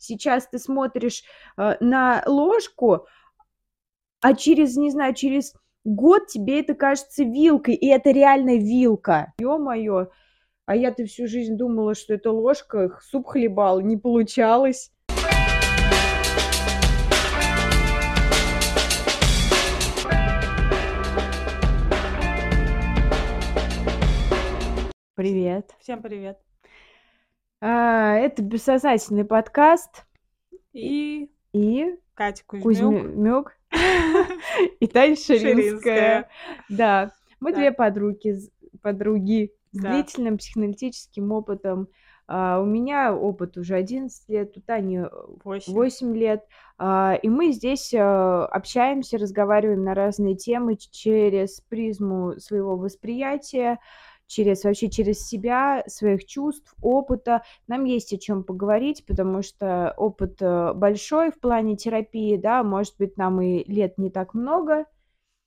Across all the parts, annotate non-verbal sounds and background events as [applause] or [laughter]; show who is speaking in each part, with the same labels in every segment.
Speaker 1: сейчас ты смотришь э, на ложку, а через, не знаю, через год тебе это кажется вилкой, и это реально вилка. Ё-моё, а я-то всю жизнь думала, что это ложка, суп хлебал, не получалось. Привет.
Speaker 2: Всем привет.
Speaker 1: А, это бессознательный подкаст.
Speaker 2: И
Speaker 1: И
Speaker 2: Катя Кузьмюк. [laughs]
Speaker 1: И Таня Ширинская. Да, мы две подруги, с- подруги с длительным психоаналитическим опытом. А, У меня опыт уже 11 лет, у Тани э,
Speaker 2: Восемь.
Speaker 1: 8 лет. А, И мы здесь э, общаемся, разговариваем на разные темы через призму своего восприятия, через вообще через себя, своих чувств, опыта. Нам есть о чем поговорить, потому что опыт э, большой в плане терапии, да, может быть, нам и лет не так много.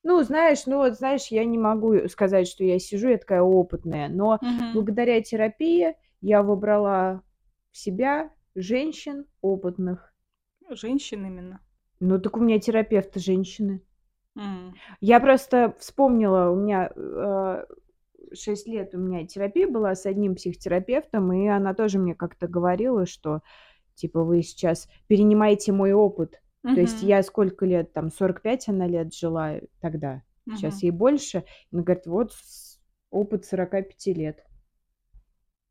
Speaker 1: Ну, знаешь, ну вот, знаешь, я не могу сказать, что я сижу, я такая опытная, но
Speaker 2: Мгм.
Speaker 1: благодаря терапии я выбрала в себя женщин опытных.
Speaker 2: Женщин именно.
Speaker 1: Ну, так у меня терапевты женщины.
Speaker 2: М.
Speaker 1: Я просто вспомнила, у меня э, 6 лет у меня терапия была с одним психотерапевтом, и она тоже мне как-то говорила, что, типа, вы сейчас перенимаете мой опыт. То есть я сколько лет, там, 45 она лет жила тогда, сейчас
Speaker 2: Мгм.
Speaker 1: ей больше. Она говорит, вот опыт 45 лет.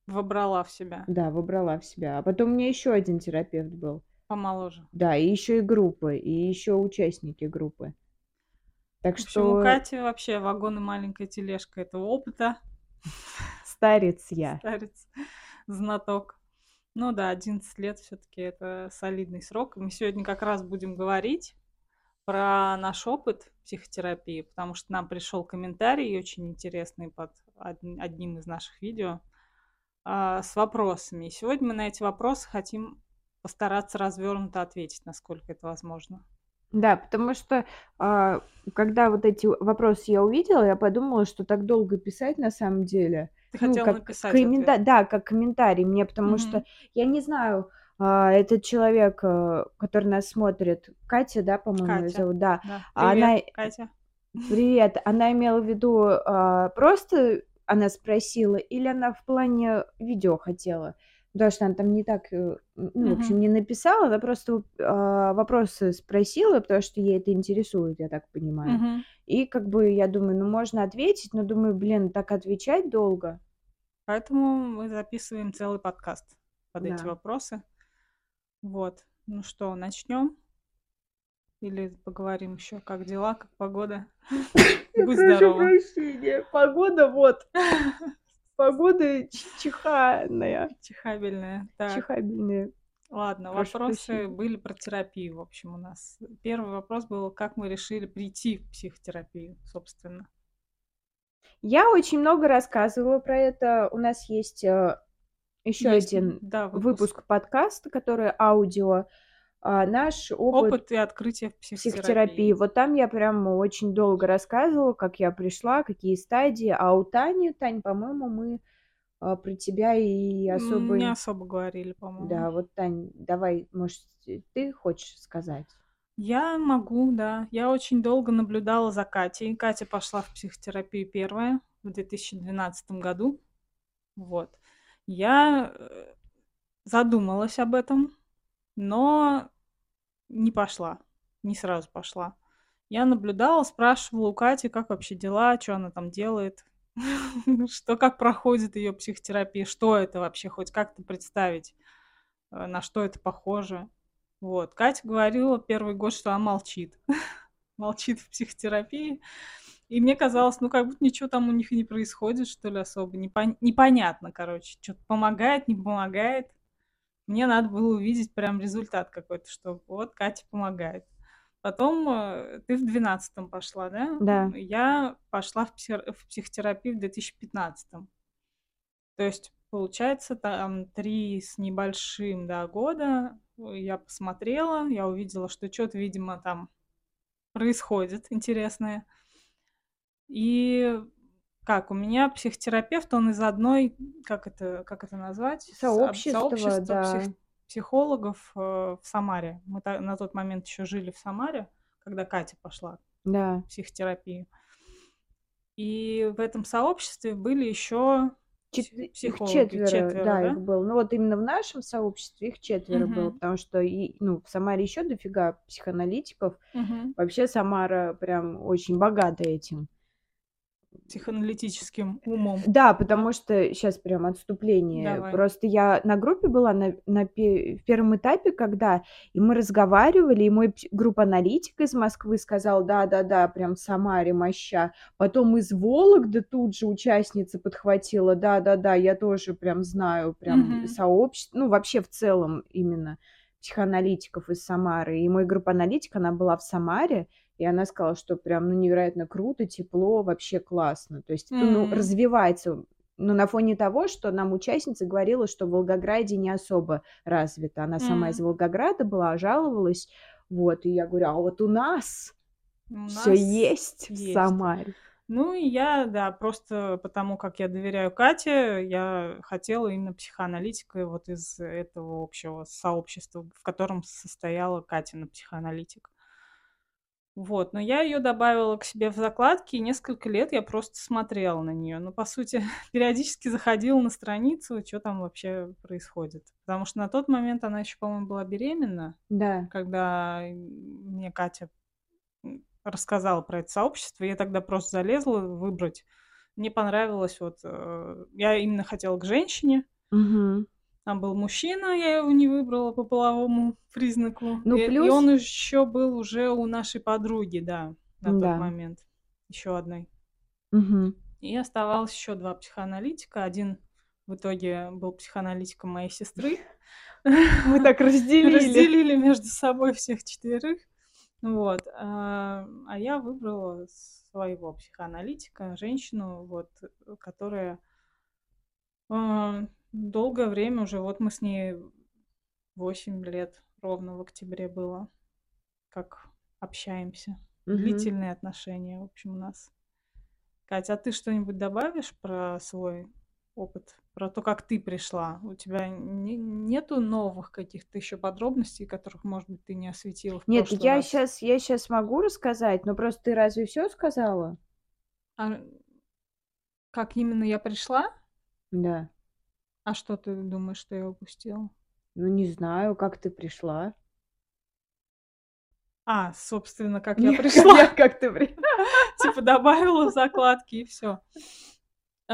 Speaker 2: Вобрала в себя.
Speaker 1: Да, выбрала в себя. А потом у меня еще один терапевт был.
Speaker 2: Помоложе.
Speaker 1: Да, и еще и группы, и еще участники группы. Так
Speaker 2: В общем, у
Speaker 1: что
Speaker 2: Кати вообще вагон и маленькая тележка этого опыта. [laughs]
Speaker 1: старец я.
Speaker 2: Старец, знаток. Ну да, 11 лет все-таки это солидный срок. Мы сегодня как раз будем говорить про наш опыт психотерапии, потому что нам пришел комментарий очень интересный под од- одним из наших видео а, с вопросами. И сегодня мы на эти вопросы хотим постараться развернуто ответить, насколько это возможно.
Speaker 1: Да, потому что а, когда вот эти вопросы я увидела, я подумала, что так долго писать на самом деле.
Speaker 2: Ты
Speaker 1: Ну,
Speaker 2: хотела
Speaker 1: как
Speaker 2: написать
Speaker 1: коммента-
Speaker 2: ответ.
Speaker 1: Да, как комментарий мне, потому что
Speaker 2: Мгм.
Speaker 1: я не знаю, а, этот человек, э, который нас смотрит, Катя, да, по-моему,
Speaker 2: Катя.
Speaker 1: зовут, да.
Speaker 2: Да.
Speaker 1: А
Speaker 2: Привет,
Speaker 1: она,
Speaker 2: Катя.
Speaker 1: привет, она имела в виду а, просто она спросила, или она в плане видео хотела? Потому что она там не так, э, ну, в общем, не написала, она просто а, вопросы спросила, потому что ей это интересует, я так понимаю. И как бы я думаю, ну можно ответить, но думаю, блин, так отвечать долго.
Speaker 2: Поэтому мы записываем целый подкаст под эти
Speaker 1: Да.
Speaker 2: вопросы. Вот. Ну что, начнем? Или поговорим еще, как дела, как погода? [laughs] Будь
Speaker 1: Прошу
Speaker 2: здорова.
Speaker 1: прощения, погода вот, [laughs] погода чиханая,
Speaker 2: Чихабельная. Так,
Speaker 1: чихабельная.
Speaker 2: ладно,
Speaker 1: Прошу
Speaker 2: вопросы
Speaker 1: прощения.
Speaker 2: были про терапию, в общем, у нас. Первый вопрос был, как мы решили прийти в психотерапию, собственно.
Speaker 1: Я очень много рассказывала про это. У нас есть еще
Speaker 2: Есть,
Speaker 1: один
Speaker 2: да, выпуск.
Speaker 1: выпуск подкаста, который аудио. А, Наш опыт
Speaker 2: Опыт и открытие в
Speaker 1: психотерапии.
Speaker 2: психотерапии.
Speaker 1: Вот там я прям очень долго рассказывала, как я пришла, какие стадии. А у Тани, Тань, по-моему, мы а, про тебя и особо...
Speaker 2: Не особо говорили, по-моему.
Speaker 1: Да, вот, Тань, давай, может, ты хочешь сказать?
Speaker 2: Я могу, да. Я очень долго наблюдала за Катей. Катя пошла в психотерапию первая в 2012 году. Вот. Я э, задумалась об этом, но не пошла. Не сразу пошла. Я наблюдала, спрашивала у Кати, как вообще дела, что она там делает, [laughs] что, как проходит ее психотерапия, что это вообще, хоть как-то представить, э, на что это похоже. Вот. Катя говорила первый год, что она молчит. [laughs] молчит в психотерапии. И мне казалось, ну, как будто ничего там у них и не происходит, что ли, особо. Непон- Непонятно, короче. Что-то помогает, не помогает. Мне надо было увидеть прям результат какой-то, что вот Катя помогает. Потом э, ты в 12 пошла, да?
Speaker 1: Да.
Speaker 2: Я пошла в, психо- в психотерапию в 2015. То есть, получается, там три с небольшим да, года я посмотрела, я увидела, что что-то, видимо, там происходит интересное. И как, у меня психотерапевт, он из одной, как это, как это назвать? Со-
Speaker 1: Сообщество,
Speaker 2: сообщества
Speaker 1: да.
Speaker 2: псих- психологов э, в Самаре. Мы на тот момент еще жили в Самаре, когда Катя пошла
Speaker 1: Да.
Speaker 2: в психотерапию. И в этом сообществе были еще
Speaker 1: Чет-
Speaker 2: психологи,
Speaker 1: четверо,
Speaker 2: четверо,
Speaker 1: да,
Speaker 2: да?
Speaker 1: их было. Ну вот именно в нашем сообществе их четверо было,
Speaker 2: Мгм.
Speaker 1: потому что и, ну, в Самаре еще дофига психоаналитиков.
Speaker 2: Мгм.
Speaker 1: Вообще Самара прям очень богата этим.
Speaker 2: Психоаналитическим умом.
Speaker 1: Да, потому что сейчас прям отступление.
Speaker 2: Давай.
Speaker 1: Просто я на группе была на, на пе- в первом этапе, когда и мы разговаривали, и мой пс- группа аналитик из Москвы сказал, да-да-да, прям в Самаре моща. Потом из Вологды тут же участница подхватила, да-да-да, я тоже прям знаю, прям
Speaker 2: Мгм.
Speaker 1: сообщество, ну вообще в целом именно психоаналитиков из Самары. И мой группа аналитик, она была в Самаре, и она сказала, что прям ну, невероятно круто, тепло, вообще классно. То есть это ну, развивается. Но на фоне того, что нам участница говорила, что в Волгограде не особо развито. Она сама из. Волгограда была, жаловалась. Вот, и я говорю, а вот у нас
Speaker 2: У
Speaker 1: все
Speaker 2: нас
Speaker 1: есть в
Speaker 2: есть.
Speaker 1: Самаре.
Speaker 2: Ну и я, да, просто потому как я доверяю Кате, я хотела именно психоаналитика вот из этого общего сообщества, в котором состояла Катина психоаналитик. Вот, но я ее добавила к себе в закладки, и несколько лет я просто смотрела на нее. Ну, по сути, [laughs] периодически заходила на страницу, что там вообще происходит. Потому что на тот момент она еще, по-моему, была беременна,
Speaker 1: Да.
Speaker 2: когда мне Катя рассказала про это сообщество. Я тогда просто залезла выбрать. Мне понравилось вот... э, Я именно хотела к женщине,
Speaker 1: Мгм.
Speaker 2: Там был мужчина, я его не выбрала по половому признаку.
Speaker 1: Ну,
Speaker 2: И, и
Speaker 1: плюс-
Speaker 2: он еще был уже у нашей подруги, да, на
Speaker 1: Да.
Speaker 2: тот момент. Еще одной.
Speaker 1: Мгм.
Speaker 2: И оставалось еще два психоаналитика. Один в итоге был психоаналитиком моей сестры. [laughs]
Speaker 1: Мы так разделили.
Speaker 2: Разделили между собой всех четверых. Вот. А а я выбрала своего психоаналитика, женщину, вот, которая а, долгое время уже, вот мы с ней 8 лет ровно в октябре было, как общаемся.
Speaker 1: Мгм.
Speaker 2: Длительные отношения, в общем, у нас. Катя, а ты что-нибудь добавишь про свой опыт? Про то, как ты пришла? У тебя не- нету новых каких-то еще подробностей, которых, может быть, ты не осветила в
Speaker 1: Нет, я
Speaker 2: раз?
Speaker 1: сейчас, я сейчас могу рассказать, но просто ты разве все сказала?
Speaker 2: А как именно я пришла?
Speaker 1: Да.
Speaker 2: А что ты думаешь, что я упустила?
Speaker 1: Ну, не знаю, как ты пришла.
Speaker 2: А, собственно, как я [laughs] пришла.
Speaker 1: я- Как ты при- [laughs]
Speaker 2: Типа добавила в закладки и все. У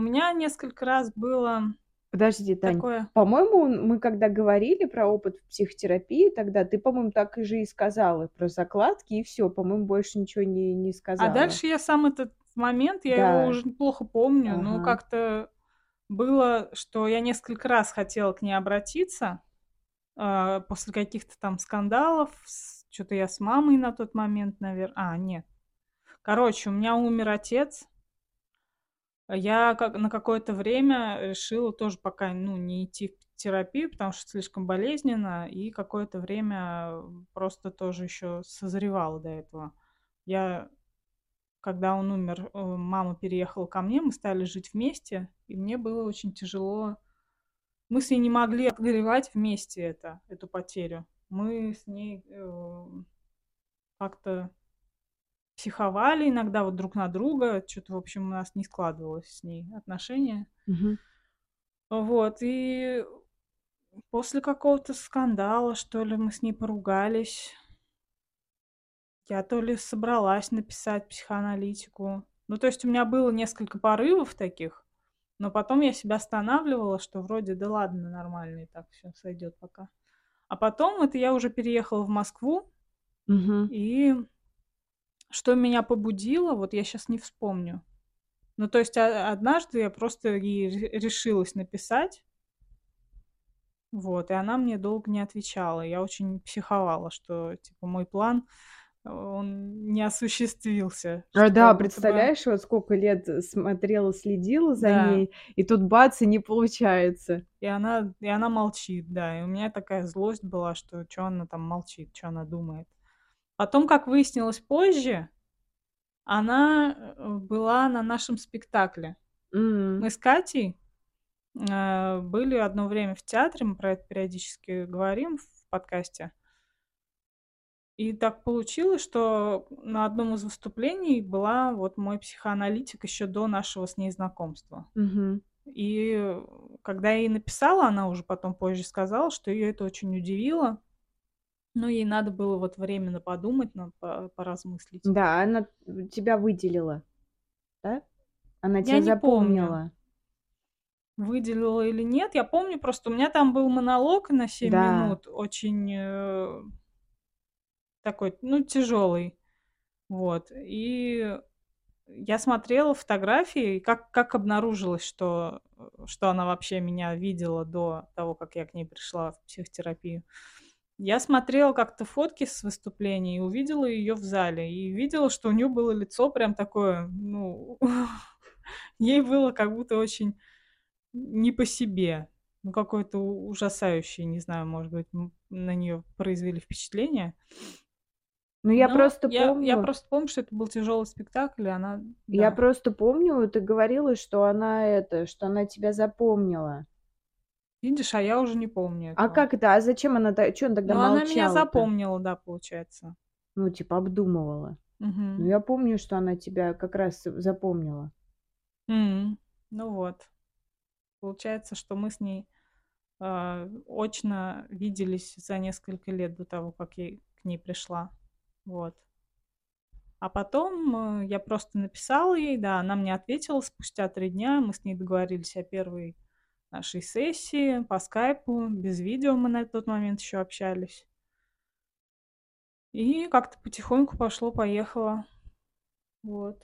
Speaker 2: меня несколько раз было
Speaker 1: Подожди, Тань.
Speaker 2: такое...
Speaker 1: По-моему, мы когда говорили про опыт в психотерапии, тогда ты, по-моему, так и же и сказала про закладки, и все, по-моему, больше ничего не, не
Speaker 2: А
Speaker 1: сказала.
Speaker 2: дальше я сам этот момент, я
Speaker 1: Да.
Speaker 2: его уже плохо помню, но
Speaker 1: Ага.
Speaker 2: как-то было, что я несколько раз хотела к ней обратиться а, после каких-то там скандалов. Что-то я с мамой на тот момент, наверное... А, нет. Короче, у меня умер отец. Я как, на какое-то время решила тоже пока ну, не идти в терапию, потому что слишком болезненно, и какое-то время просто тоже еще созревала до этого. Я, когда он умер, э, мама переехала ко мне, мы стали жить вместе, и мне было очень тяжело. Мы с ней не могли отгоревать вместе это, эту потерю. Мы с ней э, как-то психовали иногда вот друг на друга. Что-то, в общем, у нас не складывалось с ней отношения.
Speaker 1: Мгм.
Speaker 2: Вот, и после какого-то скандала, что ли, мы с ней поругались. Я то ли собралась написать психоаналитику. Ну, то есть у меня было несколько порывов таких, но потом я себя останавливала, что вроде да ладно, нормально и так все сойдет пока. А потом это я уже переехала в Москву,
Speaker 1: Мгм.
Speaker 2: и что меня побудило, вот я сейчас не вспомню. Ну, то есть а- однажды я просто решилась написать, вот, и она мне долго не отвечала. Я очень психовала, что, типа, мой план, он не осуществился.
Speaker 1: А, да,
Speaker 2: будто бы-
Speaker 1: представляешь, вот сколько лет смотрела, следила за
Speaker 2: Да.
Speaker 1: ней, и тут бац, и не получается.
Speaker 2: И она, и она молчит, да. И у меня такая злость была, что что она там молчит, что она думает. Потом, как выяснилось позже, она э, была на нашем спектакле.
Speaker 1: М.
Speaker 2: Мы с Катей э, были одно время в театре, мы про это периодически говорим в подкасте. И так получилось, что на одном из выступлений была вот мой психоаналитик еще до нашего с ней знакомства.
Speaker 1: Мгм.
Speaker 2: И когда я ей написала, она уже потом позже сказала, что ее это очень удивило. Но ей надо было вот временно подумать, на, по- поразмыслить.
Speaker 1: Да, она тебя выделила, да? Она
Speaker 2: Я
Speaker 1: тебя
Speaker 2: помню,
Speaker 1: запомнила.
Speaker 2: выделила или нет. Я помню просто, у меня там был монолог на 7
Speaker 1: Да.
Speaker 2: минут, очень э, такой, ну, тяжелый. Вот. И я смотрела фотографии, как, как обнаружилось, что, что она вообще меня видела до того, как я к ней пришла в психотерапию. Я смотрела как-то фотки с выступлений и увидела ее в зале. И видела, что у нее было лицо прям такое, ну, [laughs] ей было как будто очень не по себе. Ну, какое-то ужасающее, не знаю, может быть, на нее произвели впечатление.
Speaker 1: Ну, я
Speaker 2: Но
Speaker 1: просто
Speaker 2: я, я
Speaker 1: помню,
Speaker 2: просто помню, что это был тяжелый спектакль, и она,
Speaker 1: я
Speaker 2: да.
Speaker 1: просто помню, ты говорила, что она это, что она тебя запомнила.
Speaker 2: Видишь, а я уже не помню
Speaker 1: А
Speaker 2: этого.
Speaker 1: как это? А зачем она, что она тогда
Speaker 2: Ну, она меня запомнила, да, получается.
Speaker 1: Ну, типа обдумывала. Ну,
Speaker 2: Мгм.
Speaker 1: я помню, что она тебя как раз запомнила.
Speaker 2: М, Ну вот. Получается, что мы с ней а, очно виделись за несколько лет до того, как я к ней пришла. Вот. А потом э, я просто написала ей, да, она мне ответила спустя три дня. Мы с ней договорились о первой нашей сессии по скайпу. Без видео мы на тот момент еще общались. И как-то потихоньку пошло-поехало. Вот.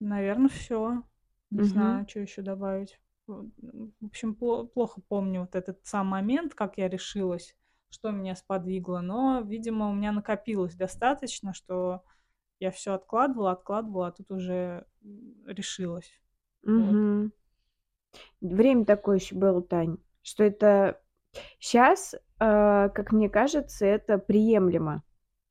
Speaker 2: Наверное, все. Не
Speaker 1: Мгм.
Speaker 2: знаю, что еще добавить. В общем, пло- плохо помню вот этот сам момент, как я решилась, что меня сподвигло. Но, видимо, у меня накопилось достаточно, что я все откладывала, откладывала, а тут уже решилась. Вот.
Speaker 1: Мгм. Время такое еще было, Тань, что это сейчас, как мне кажется, это приемлемо.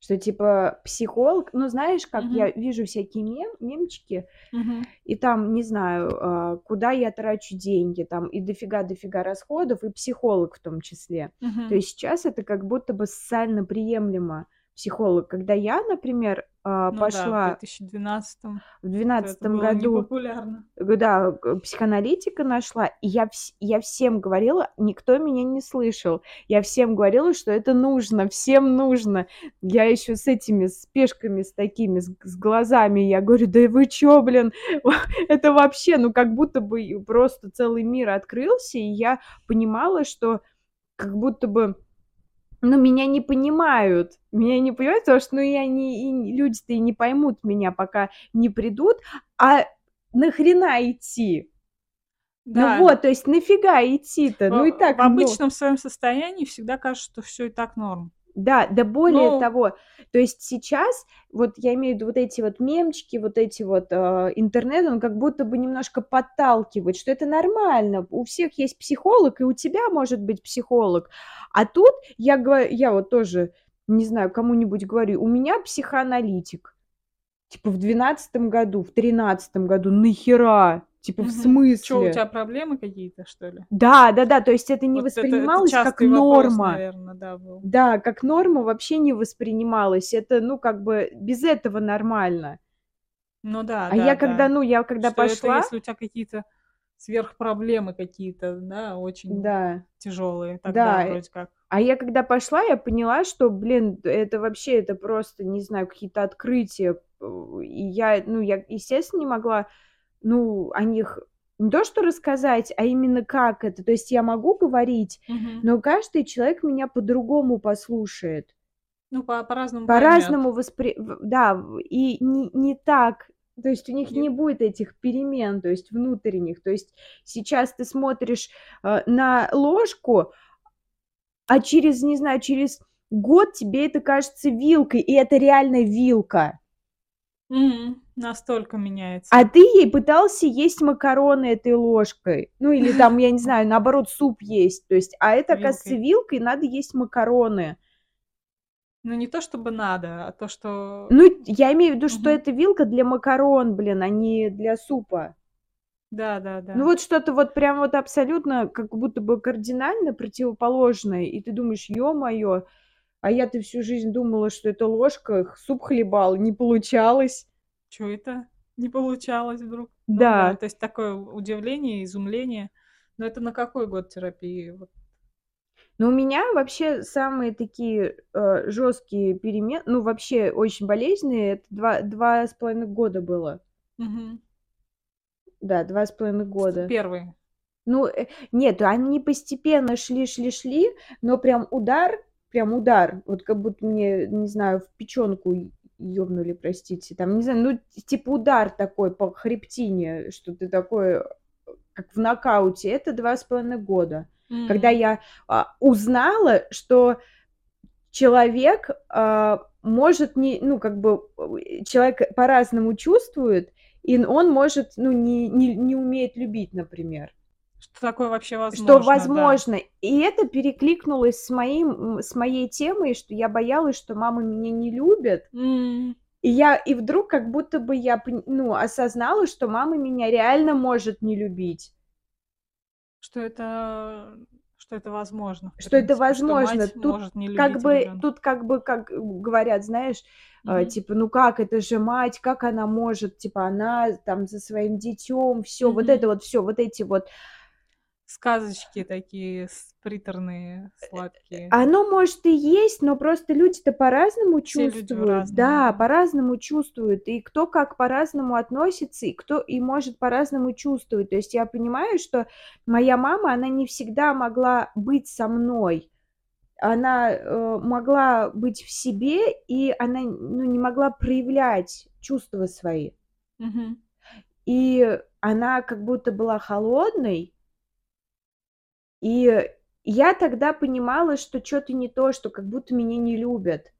Speaker 1: Что типа психолог, ну знаешь, как я
Speaker 2: Мгм.
Speaker 1: вижу всякие мем, мемчики,
Speaker 2: Мгм.
Speaker 1: и там, не знаю, а, куда я трачу деньги, там и дофига-дофига расходов, и психолог в том числе. То
Speaker 2: Мгм.
Speaker 1: есть сейчас это как будто бы социально приемлемо психолог. Когда я, например, а,
Speaker 2: Ну да, в
Speaker 1: пошла
Speaker 2: 2012
Speaker 1: в
Speaker 2: это
Speaker 1: двенадцатом
Speaker 2: было
Speaker 1: году
Speaker 2: непопулярно.
Speaker 1: да, психоаналитика нашла, и я вс я всем говорила, никто меня не слышал. Я всем говорила, что это нужно, всем нужно. Я еще с этими, с пешками, с такими, с с глазами, я говорю: "Да вы чё, блин, [laughs] это вообще, ну, как будто бы просто целый мир открылся". И я понимала, что как будто бы ну, меня не понимают. Меня не понимают, потому что, ну, я не и люди-то и не поймут меня, пока не придут. А нахрена идти? Ну
Speaker 2: Да,
Speaker 1: вот, то есть нафига идти-то? Ну и так,
Speaker 2: в
Speaker 1: ну
Speaker 2: обычном своем состоянии всегда кажется, что все и так норм.
Speaker 1: Да, да более
Speaker 2: Ну,
Speaker 1: того, то есть сейчас, вот я имею в виду вот эти вот мемчики, вот эти вот, а, интернет, он как будто бы немножко подталкивает, что это нормально. У всех есть психолог, и у тебя может быть психолог. А тут я гова я вот тоже, не знаю, кому-нибудь говорю: "У меня психоаналитик". Типа в двенадцатом году, в тринадцатом году. Нахера? Типа в
Speaker 2: мгм. Чё, у
Speaker 1: смысле?
Speaker 2: тебя проблемы какие-то, что ли?
Speaker 1: Да, да-да, то есть это не
Speaker 2: Вот это, это
Speaker 1: воспринималось как
Speaker 2: частый вопрос,
Speaker 1: норма.
Speaker 2: наверное, да, был.
Speaker 1: Да, как норма вообще не воспринималось. Это, ну, как бы без этого нормально.
Speaker 2: Ну да,
Speaker 1: А
Speaker 2: да,
Speaker 1: я когда,
Speaker 2: да.
Speaker 1: ну, я когда
Speaker 2: Что это
Speaker 1: пошла,
Speaker 2: если у тебя какие-то сверхпроблемы какие-то, да, очень
Speaker 1: да,
Speaker 2: тяжелые, тогда
Speaker 1: да, э,
Speaker 2: вроде как.
Speaker 1: а я когда пошла, я поняла, что, блин, это вообще, это просто, не знаю, какие-то открытия. Э, И я, ну, я, естественно, не могла, ну, о них не то что рассказать, а именно как это. То есть я могу говорить,
Speaker 2: Мгм.
Speaker 1: но каждый человек меня по-другому послушает.
Speaker 2: Ну, по- по-разному.
Speaker 1: По-разному воспри... Да, и не, не так. То есть у них
Speaker 2: Не-
Speaker 1: не будет этих перемен, то есть внутренних. То есть сейчас ты смотришь э, на ложку, а через, не знаю, через год тебе это кажется вилкой, и это реально вилка.
Speaker 2: Мгм. Настолько меняется.
Speaker 1: А ты ей пытался есть макароны этой ложкой. Ну, или там, я не знаю, наоборот, суп есть. То есть, а это, оказывается,
Speaker 2: Вилкой.
Speaker 1: вилкой надо есть макароны.
Speaker 2: Ну, не то чтобы надо, а то, что...
Speaker 1: Ну, я имею в виду, что
Speaker 2: Мгм.
Speaker 1: это вилка для макарон, блин, а не для супа.
Speaker 2: Да, да,
Speaker 1: Ну,
Speaker 2: да.
Speaker 1: вот что-то вот прям вот абсолютно как будто бы кардинально противоположное, и ты думаешь: "Ё-моё, а я-то всю жизнь думала, что это ложка суп хлебала, не получалось".
Speaker 2: Чё это не получалось вдруг? Ну да,
Speaker 1: Да.
Speaker 2: то есть такое удивление, изумление. Но это на какой год терапии? Вот.
Speaker 1: Ну, у меня вообще самые такие, э, жёсткие перемен ну, вообще очень болезненные- это два два с половиной года было.
Speaker 2: Мгм.
Speaker 1: Да, два с половиной года.
Speaker 2: первые.
Speaker 1: Ну, э, нет, они постепенно шли шли шли, но прям удар, прям удар, вот как будто мне, не знаю, в печёнку ёбнули, простите, там, не знаю, ну, типа удар такой по хребтине, что-то такое, как в нокауте. Это два с половиной года. Когда
Speaker 2: М.
Speaker 1: я, а, узнала, что человек, а, может не ну, как бы, э, человек по-разному чувствует, и он может, ну, не не не умеет любить, например.
Speaker 2: Что такое вообще
Speaker 1: Что
Speaker 2: возможно, да.
Speaker 1: возможно. И это перекликнулось с моим, с моей темой, что я боялась, что мама меня не любит.
Speaker 2: М.
Speaker 1: И я и вдруг как будто бы я ну, осознала, что мама меня реально может не любить.
Speaker 2: Что это что это возможно,
Speaker 1: Что это
Speaker 2: принципе, что
Speaker 1: возможно.
Speaker 2: мать
Speaker 1: Тут
Speaker 2: не
Speaker 1: как бы
Speaker 2: ребёнка.
Speaker 1: тут как бы, как говорят, знаешь, э,
Speaker 2: Мгм.
Speaker 1: типа: "Ну как, это же мать, как она может, типа, она там за своим детём". Всё, вот
Speaker 2: Мгм.
Speaker 1: это вот всё, вот эти вот
Speaker 2: Сказочки такие приторные,
Speaker 1: Э,
Speaker 2: сладкие.
Speaker 1: оно, может, и есть, но просто люди-то по-разному
Speaker 2: Все
Speaker 1: чувствуют. Да, по-разному чувствуют. И кто как по-разному относится, и кто и может по-разному чувствовать. То есть я понимаю, что моя мама, она не всегда могла быть со мной. Она, э, могла быть в себе, и она, ну, не могла проявлять чувства свои.
Speaker 2: Мгм.
Speaker 1: И она как будто была холодной. И я тогда понимала, что чё-то не то, что как будто меня не любят.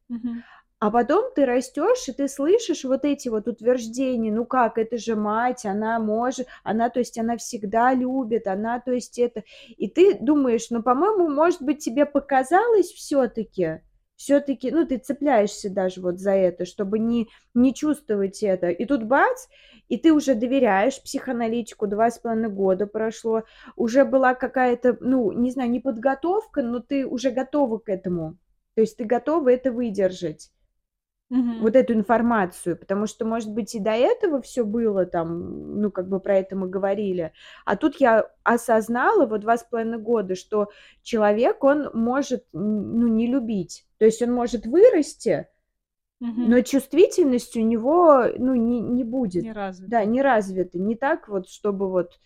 Speaker 1: А потом ты растёшь, и ты слышишь вот эти вот утверждения: "Ну как, это же мать, она может, она, то есть, она всегда любит, она, то есть, это". И ты думаешь: "Ну, по-моему, может быть, тебе показалось всё-таки?" Всё-таки, ну, ты цепляешься даже вот за это, чтобы не не чувствовать это. И тут бац, и ты уже доверяешь психоаналитику, два с половиной года прошло, уже была какая-то, ну, не знаю, не подготовка, но ты уже готова к этому. То есть ты готова это выдержать.
Speaker 2: Мгм.
Speaker 1: Вот эту информацию, потому что, может быть, и до этого всё было там, ну, как бы про это мы говорили. А тут я осознала, вот два с половиной года, что человек, он может, ну, не любить. То есть он может вырасти,
Speaker 2: Мгм.
Speaker 1: но чувствительность у него, ну, не не будет.
Speaker 2: Не
Speaker 1: Да,
Speaker 2: развита.
Speaker 1: не развита. Не так вот, чтобы вот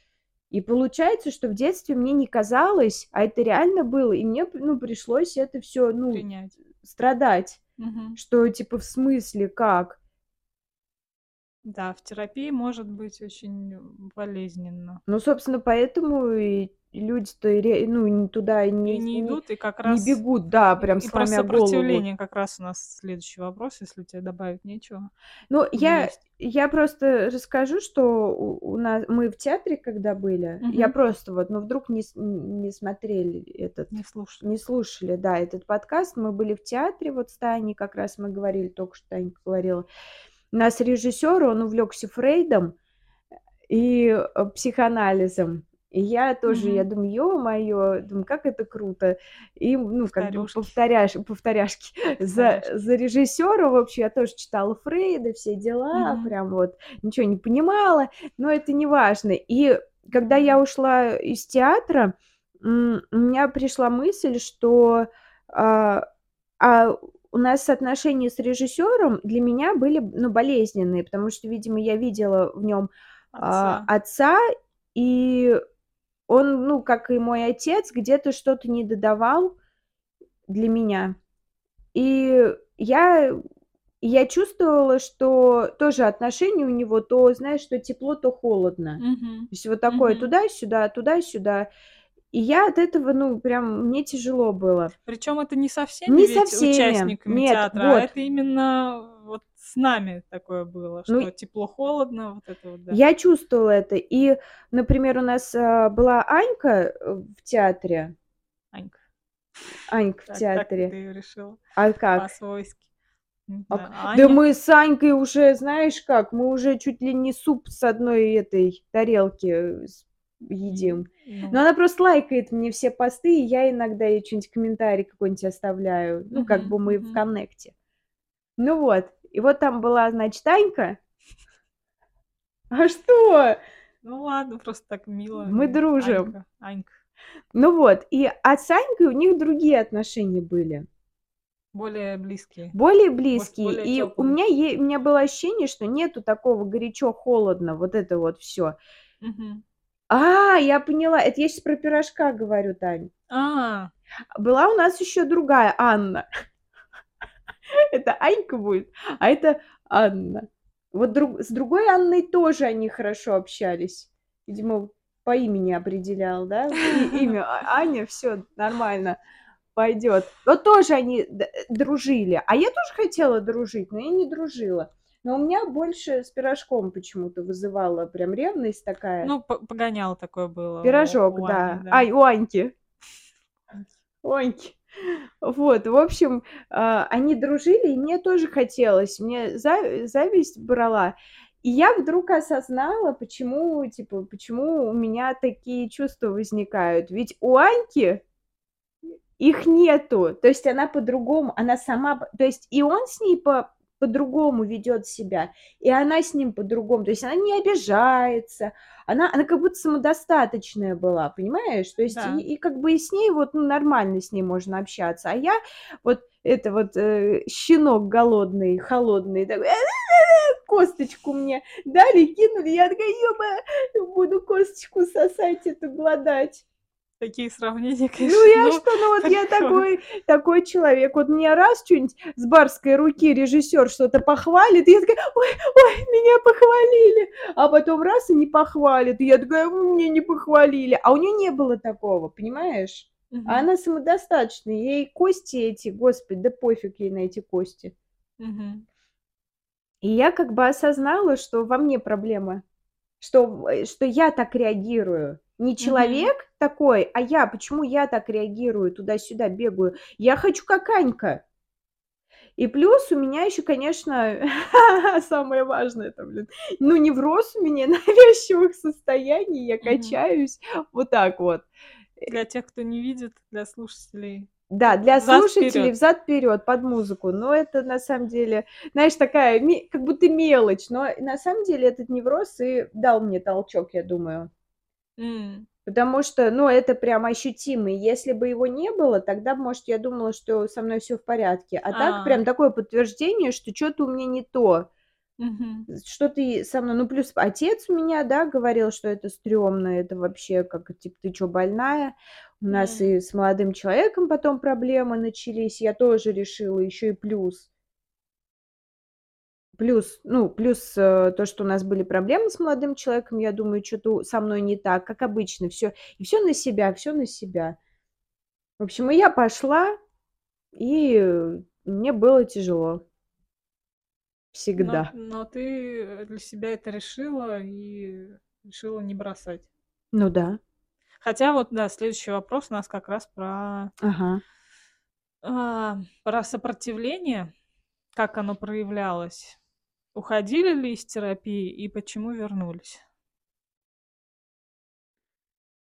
Speaker 1: И получается, что в детстве мне не казалось, а это реально было, и мне, ну, пришлось это всё, ну,
Speaker 2: Принять.
Speaker 1: страдать.
Speaker 2: Мгм.
Speaker 1: Что типа в смысле, как?
Speaker 2: Да, в терапии может быть очень болезненно.
Speaker 1: Ну, собственно, поэтому и люди-то и ну, и туда и
Speaker 2: И
Speaker 1: не
Speaker 2: не
Speaker 1: не
Speaker 2: идут, и как
Speaker 1: не
Speaker 2: раз
Speaker 1: бегут, да,
Speaker 2: и
Speaker 1: прям
Speaker 2: и про
Speaker 1: сломя голову.
Speaker 2: сопротивление как раз у нас следующий вопрос, если у тя добавить нечего.
Speaker 1: Ну, я
Speaker 2: есть?
Speaker 1: я просто расскажу, что у у на мы в театре когда были, я
Speaker 2: Мгм.
Speaker 1: просто вот, ну, вдруг не не смотрели этот,
Speaker 2: Не слушали.
Speaker 1: не слушали, да, этот подкаст. Мы были в театре вот с Таней, как раз мы говорили, только что Танька говорила. У нас режиссёр, он увлёкся Фрейдом и, э, психоанализом. И я тоже, я
Speaker 2: Мгм.
Speaker 1: думаю: "Ё-моё", думаю: "Как это круто". И, ну, как бы повторяш повторяшки. [laughs] За за режиссёра, в общем, я тоже читала Фрейда, все дела,
Speaker 2: Мгм.
Speaker 1: прям вот ничего не понимала, но это неважно. И когда я ушла из театра, у меня пришла мысль, что, а, а, у нас отношения с режиссёром для меня были, ну, болезненные, потому что, видимо, я видела в нём, а,
Speaker 2: Отца.
Speaker 1: отца, и он, ну, как и мой отец, где-то что-то недодавал для меня. И я я чувствовала, что тоже отношения у него то, знаешь, то тепло, то холодно.
Speaker 2: Мгм.
Speaker 1: То есть вот такое
Speaker 2: Мгм.
Speaker 1: туда-сюда, туда-сюда. И я от этого, ну, прям мне тяжело было.
Speaker 2: Причём это не со всеми
Speaker 1: Не со всеми.
Speaker 2: участниками
Speaker 1: Нет,
Speaker 2: театра, а
Speaker 1: вот.
Speaker 2: это именно вот с нами такое было,
Speaker 1: Ну
Speaker 2: что
Speaker 1: и
Speaker 2: тепло-холодно, вот это вот, да.
Speaker 1: Я чувствовала это. И, например, у нас, а, была Анька, э, в театре.
Speaker 2: Анька.
Speaker 1: Анька в
Speaker 2: Так так ты
Speaker 1: театре.
Speaker 2: решила
Speaker 1: А как?
Speaker 2: по-свойски. Не
Speaker 1: А
Speaker 2: а
Speaker 1: да мы с Анькой уже, знаешь как, мы уже чуть ли не суп с одной этой тарелки, едим. Но
Speaker 2: ну
Speaker 1: она просто лайкает мне все посты, и я иногда ей чё-нибудь комментарий какой-нибудь оставляю. Ну, как бы мы в коннекте. Ну вот, и вот там была, значит, Анька. [laughs] А что?
Speaker 2: Ну ладно, просто так мило
Speaker 1: Мы дружим.
Speaker 2: Анька, Анька.
Speaker 1: Ну вот, и а с Анькой у них другие отношения были.
Speaker 2: Более близкие.
Speaker 1: Более
Speaker 2: Может,
Speaker 1: близкие.
Speaker 2: более
Speaker 1: И у меня е у меня было ощущение, что нету такого горячо-холодно, вот это вот всё.
Speaker 2: Мгм.
Speaker 1: А, я поняла, это я щас про пирожка говорю, Тань.
Speaker 2: А.
Speaker 1: Была у нас ещё другая Анна. [laughs] Это Анька будет, а это Анна. Вот друг с другой Анной тоже они хорошо общались. Видимо, по имени определял, да? [laughs] И имя А Аня, всё нормально, пойдёт. Вот тоже они дружили. А я тоже хотела дружить, но я не дружила. Но у меня больше с пирожком почему-то вызывало прям ревность такая.
Speaker 2: Ну, п погоняло такое было у
Speaker 1: Пирожок,
Speaker 2: у
Speaker 1: да.
Speaker 2: Ани, да.
Speaker 1: Ай, у Аньки. [laughs] У Аньки. Вот, в общем, а, они дружили, и мне тоже хотелось. Мне за зависть брала. И я вдруг осознала, почему, типа, почему у меня такие чувства возникают. Ведь у Аньки их нету. То есть она по-другому, она сама то есть и он с ней по по-другому ведёт себя, и она с ним по-другому. То есть она не обижается, она она как будто самодостаточная была, понимаешь? То есть
Speaker 2: Да.
Speaker 1: и и как бы и с ней вот, ну, нормально с ней можно общаться. А я вот это вот, э, щенок голодный, холодный, такой: "Косточку мне дали, кинули". Я такая: "Ё-моё, буду косточку сосать эту, глодать".
Speaker 2: Такие сравнения, конечно,
Speaker 1: Ну я
Speaker 2: ну,
Speaker 1: что, ну вот я такой такой человек. Вот мне раз чё-нибудь с барской руки режиссёр что-то похвалит, и я такая: "Ой, ой, меня похвалили". А потом раз- и не похвалит. И я такая: "М, меня не похвалили". А у неё не было такого, понимаешь? А
Speaker 2: Мгм.
Speaker 1: она самодостаточная. Ей кости эти, господи, да пофиг ей на эти кости.
Speaker 2: Мгм.
Speaker 1: И я как бы осознала, что во мне проблема, что э, что я так реагирую. Не человек такой, а я. Почему я так реагирую, туда-сюда бегаю? Я хочу как Анька. И плюс у меня ещё, конечно, [laughs] самое важное это, блин, ну, невроз у меня [laughs] навязчивых состояний, я
Speaker 2: Мгм.
Speaker 1: качаюсь вот так вот. Э
Speaker 2: Для тех, кто не видит, для слушателей.
Speaker 1: Да, для слушателей
Speaker 2: Взад-вперёд.
Speaker 1: взад-вперёд под музыку. Но это на самом деле, знаешь, такая как будто мелочь, но на самом деле этот невроз и дал мне толчок, я думаю.
Speaker 2: М.
Speaker 1: Потому что, ну, это прям ощутимо. И если бы его не было, тогда может, я думала, что со мной всё в порядке. А так
Speaker 2: А.
Speaker 1: прям такое подтверждение, что чё-то у меня не то.
Speaker 2: Мгм.
Speaker 1: З что-то и со мной. Ну, плюс отец у меня, да, говорил, что это стрёмно, это вообще как, типа: "Ты чё, больная?" У нас и с молодым человеком потом проблемы начались. Я тоже решила ещё и плюс Плюс, ну, плюс, э, то, что у нас были проблемы с молодым человеком, я думаю, чё-то со мной не так, как обычно. Всё и всё на себя, всё на себя. В общем, и я пошла, и, э, мне было тяжело.
Speaker 2: Но
Speaker 1: Всегда.
Speaker 2: но ты, э, для себя это решила и решила не бросать.
Speaker 1: Ну да.
Speaker 2: Хотя вот, да, следующий вопрос у нас как раз про
Speaker 1: Ага.
Speaker 2: а, про сопротивление, как оно проявлялось. Уходили ли из терапии и почему вернулись?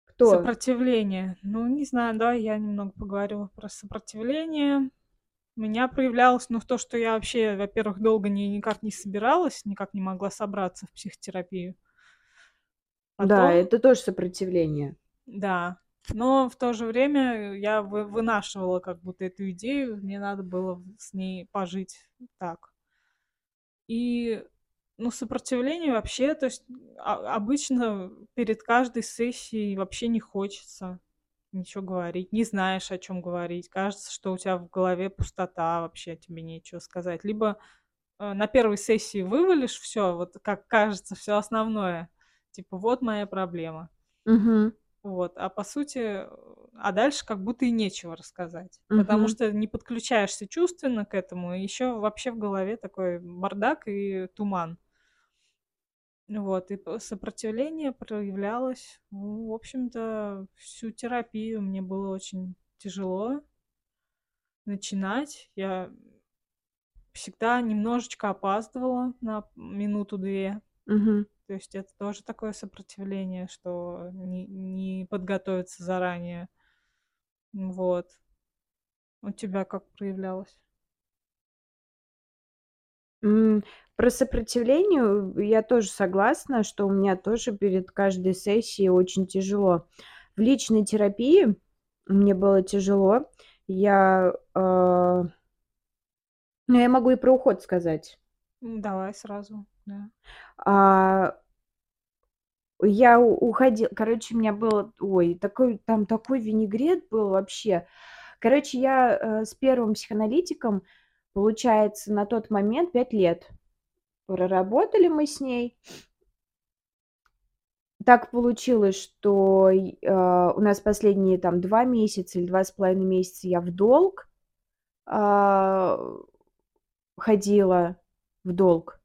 Speaker 1: Кто?
Speaker 2: Сопротивление. Ну, не знаю, давай я немного поговорю про сопротивление. У меня проявлялось, ну, в то, что я вообще, во-первых, долго ни никак не собиралась, никак не могла собраться в психотерапию.
Speaker 1: Да,
Speaker 2: Потом
Speaker 1: это тоже сопротивление.
Speaker 2: Да, но в то же время я вы вынашивала как будто эту идею, мне надо было с ней пожить так. И, ну, сопротивление вообще, то есть, а обычно перед каждой сессией вообще не хочется ничего говорить, не знаешь, о чём говорить. Кажется, что у тя в голове пустота, вообще тебе нечего сказать. Либо, э, на первой сессии вывалишь всё, вот как кажется, всё основное, типа: "Вот моя проблема".
Speaker 1: Мгм.
Speaker 2: Вот, а по сути, э, а дальше как будто и нечего рассказать, потому
Speaker 1: Мгм.
Speaker 2: что не подключаешься чувственно к этому, и ещё вообще в голове такой бардак и туман. Вот, и сопротивление проявлялось, ну, в общем-то, всю терапию. Мне было очень тяжело начинать. Я всегда немножечко опаздывала на минуту-две.
Speaker 1: Мгм.
Speaker 2: То есть это тоже такое сопротивление, что не не подготовиться заранее. Вот. У тебя как проявлялось?
Speaker 1: Про сопротивление я тоже согласна, что у меня тоже перед каждой сессией очень тяжело. В личной терапии мне было тяжело. Я, а Ну, я могу и про уход сказать.
Speaker 2: Давай сразу, да.
Speaker 1: А я у уходи короче, у меня было, ой, такой там такой винегрет был вообще. Короче, я, э, с первым психоаналитиком, получается, на тот момент 5 лет проработали мы с ней. Так получилось, что а, у нас последние там 2 месяца или 2,5 месяца я в долг, а, ходила в долг.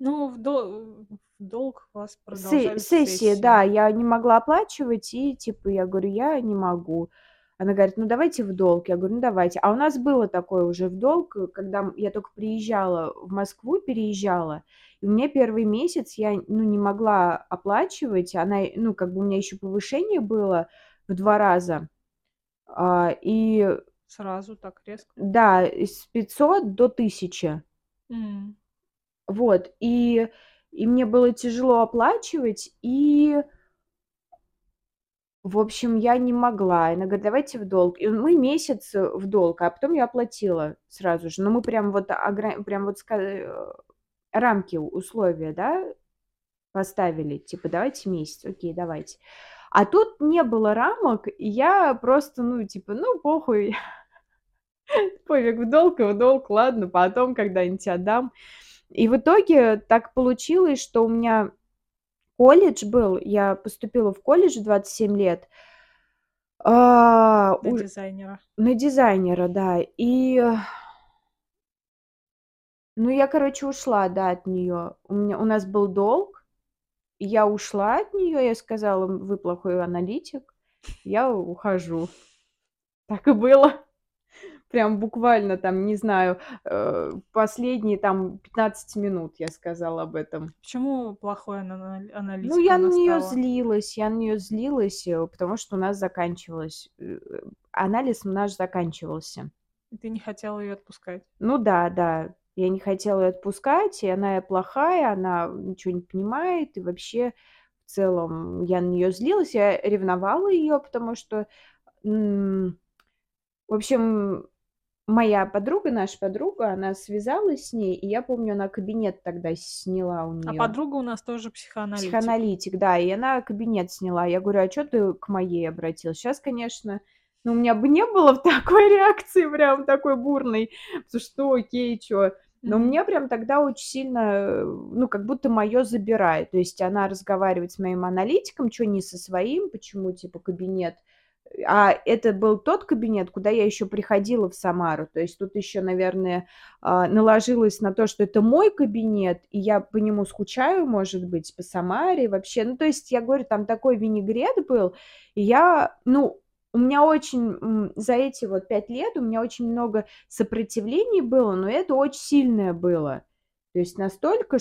Speaker 2: Ну, в до в долг вас
Speaker 1: Се
Speaker 2: продолжались
Speaker 1: сессии, да, я не могла оплачивать, и типа я говорю: "Я не могу". Она говорит: "Ну, давайте в долг". Я говорю: "Ну, давайте". А у нас было такое уже в долг, когда, я тока приезжала в Москву, переезжала, и у меня 1 месяц я, ну, не могла оплачивать. Она, ну, как бы у меня еще повышение было в 2 раза. А, и
Speaker 2: Сразу так резко?
Speaker 1: Да, с 500 до 1000.
Speaker 2: М.
Speaker 1: Вот, и и мне было тяжело оплачивать, и в общем, я не могла. Она говорит: "Давайте в долг". И мы месяц, э, в долг, а потом я оплатила сразу же. Но мы прям вот огра прям вот э, рамки, условия, да, поставили, типа: "Давайте месяц". Окей, давайте. А тут не было рамок, и я просто, ну, типа, ну, похуй. [laughs] Пофиг, в долг в долг, ладно, потом когда-нибудь отдам. И в итоге так получилось, что у меня колледж был, я поступила в колледж в 27 лет. А,
Speaker 2: На
Speaker 1: уж
Speaker 2: дизайнера.
Speaker 1: на дизайнера, да. И ну, я, короче, ушла, да, от неё. У меня у нас был долг, я ушла от неё. Я сказала: "М, вы плохой аналитик, я ухожу". Так и было. Прям буквально там, не знаю, э, последние там 15 минут я сказала об этом.
Speaker 2: Почему плохой ана
Speaker 1: Ну, я на
Speaker 2: стала?
Speaker 1: злилась, я на неё злилась, э, потому что у нас заканчивалось, э, анализ наш заканчивался.
Speaker 2: И ты не хотела её отпускать?
Speaker 1: Ну да, да. Я не хотела её отпускать, и она плохая, она ничего не понимает, и вообще, в целом, я на неё злилась, я ревновала её, потому что, в общем, моя подруга, наша подруга, она связалась с ней, и я помню, она кабинет тогда сняла у
Speaker 2: А
Speaker 1: неё.
Speaker 2: подруга у нас тоже психоаналитик.
Speaker 1: Психоаналитик, да, и она кабинет сняла. Я говорю: "А чё ты к моей обратилась?" Щас, конечно, ну, у меня бы не было такой [laughs] реакции, прям такой бурной, потому что, окей, чё. Но
Speaker 2: Мгм.
Speaker 1: мне прям тогда очень сильно, ну, как будто моё забирает. То есть она разговаривает с моим аналитиком, чё не со своим, почему, типа, кабинет. А это был тот кабинет, куда я ещё приходила в Самару. То есть тут ещё, наверное, а, наложилось на то, что это мой кабинет, и я по нему скучаю, может быть, по Самаре вообще. Ну, то есть, я говорю, там такой винегрет был, и я, ну, у меня очень, за эти вот 5 лет у меня очень много сопротивлений было, но это очень сильное было. То есть настолько,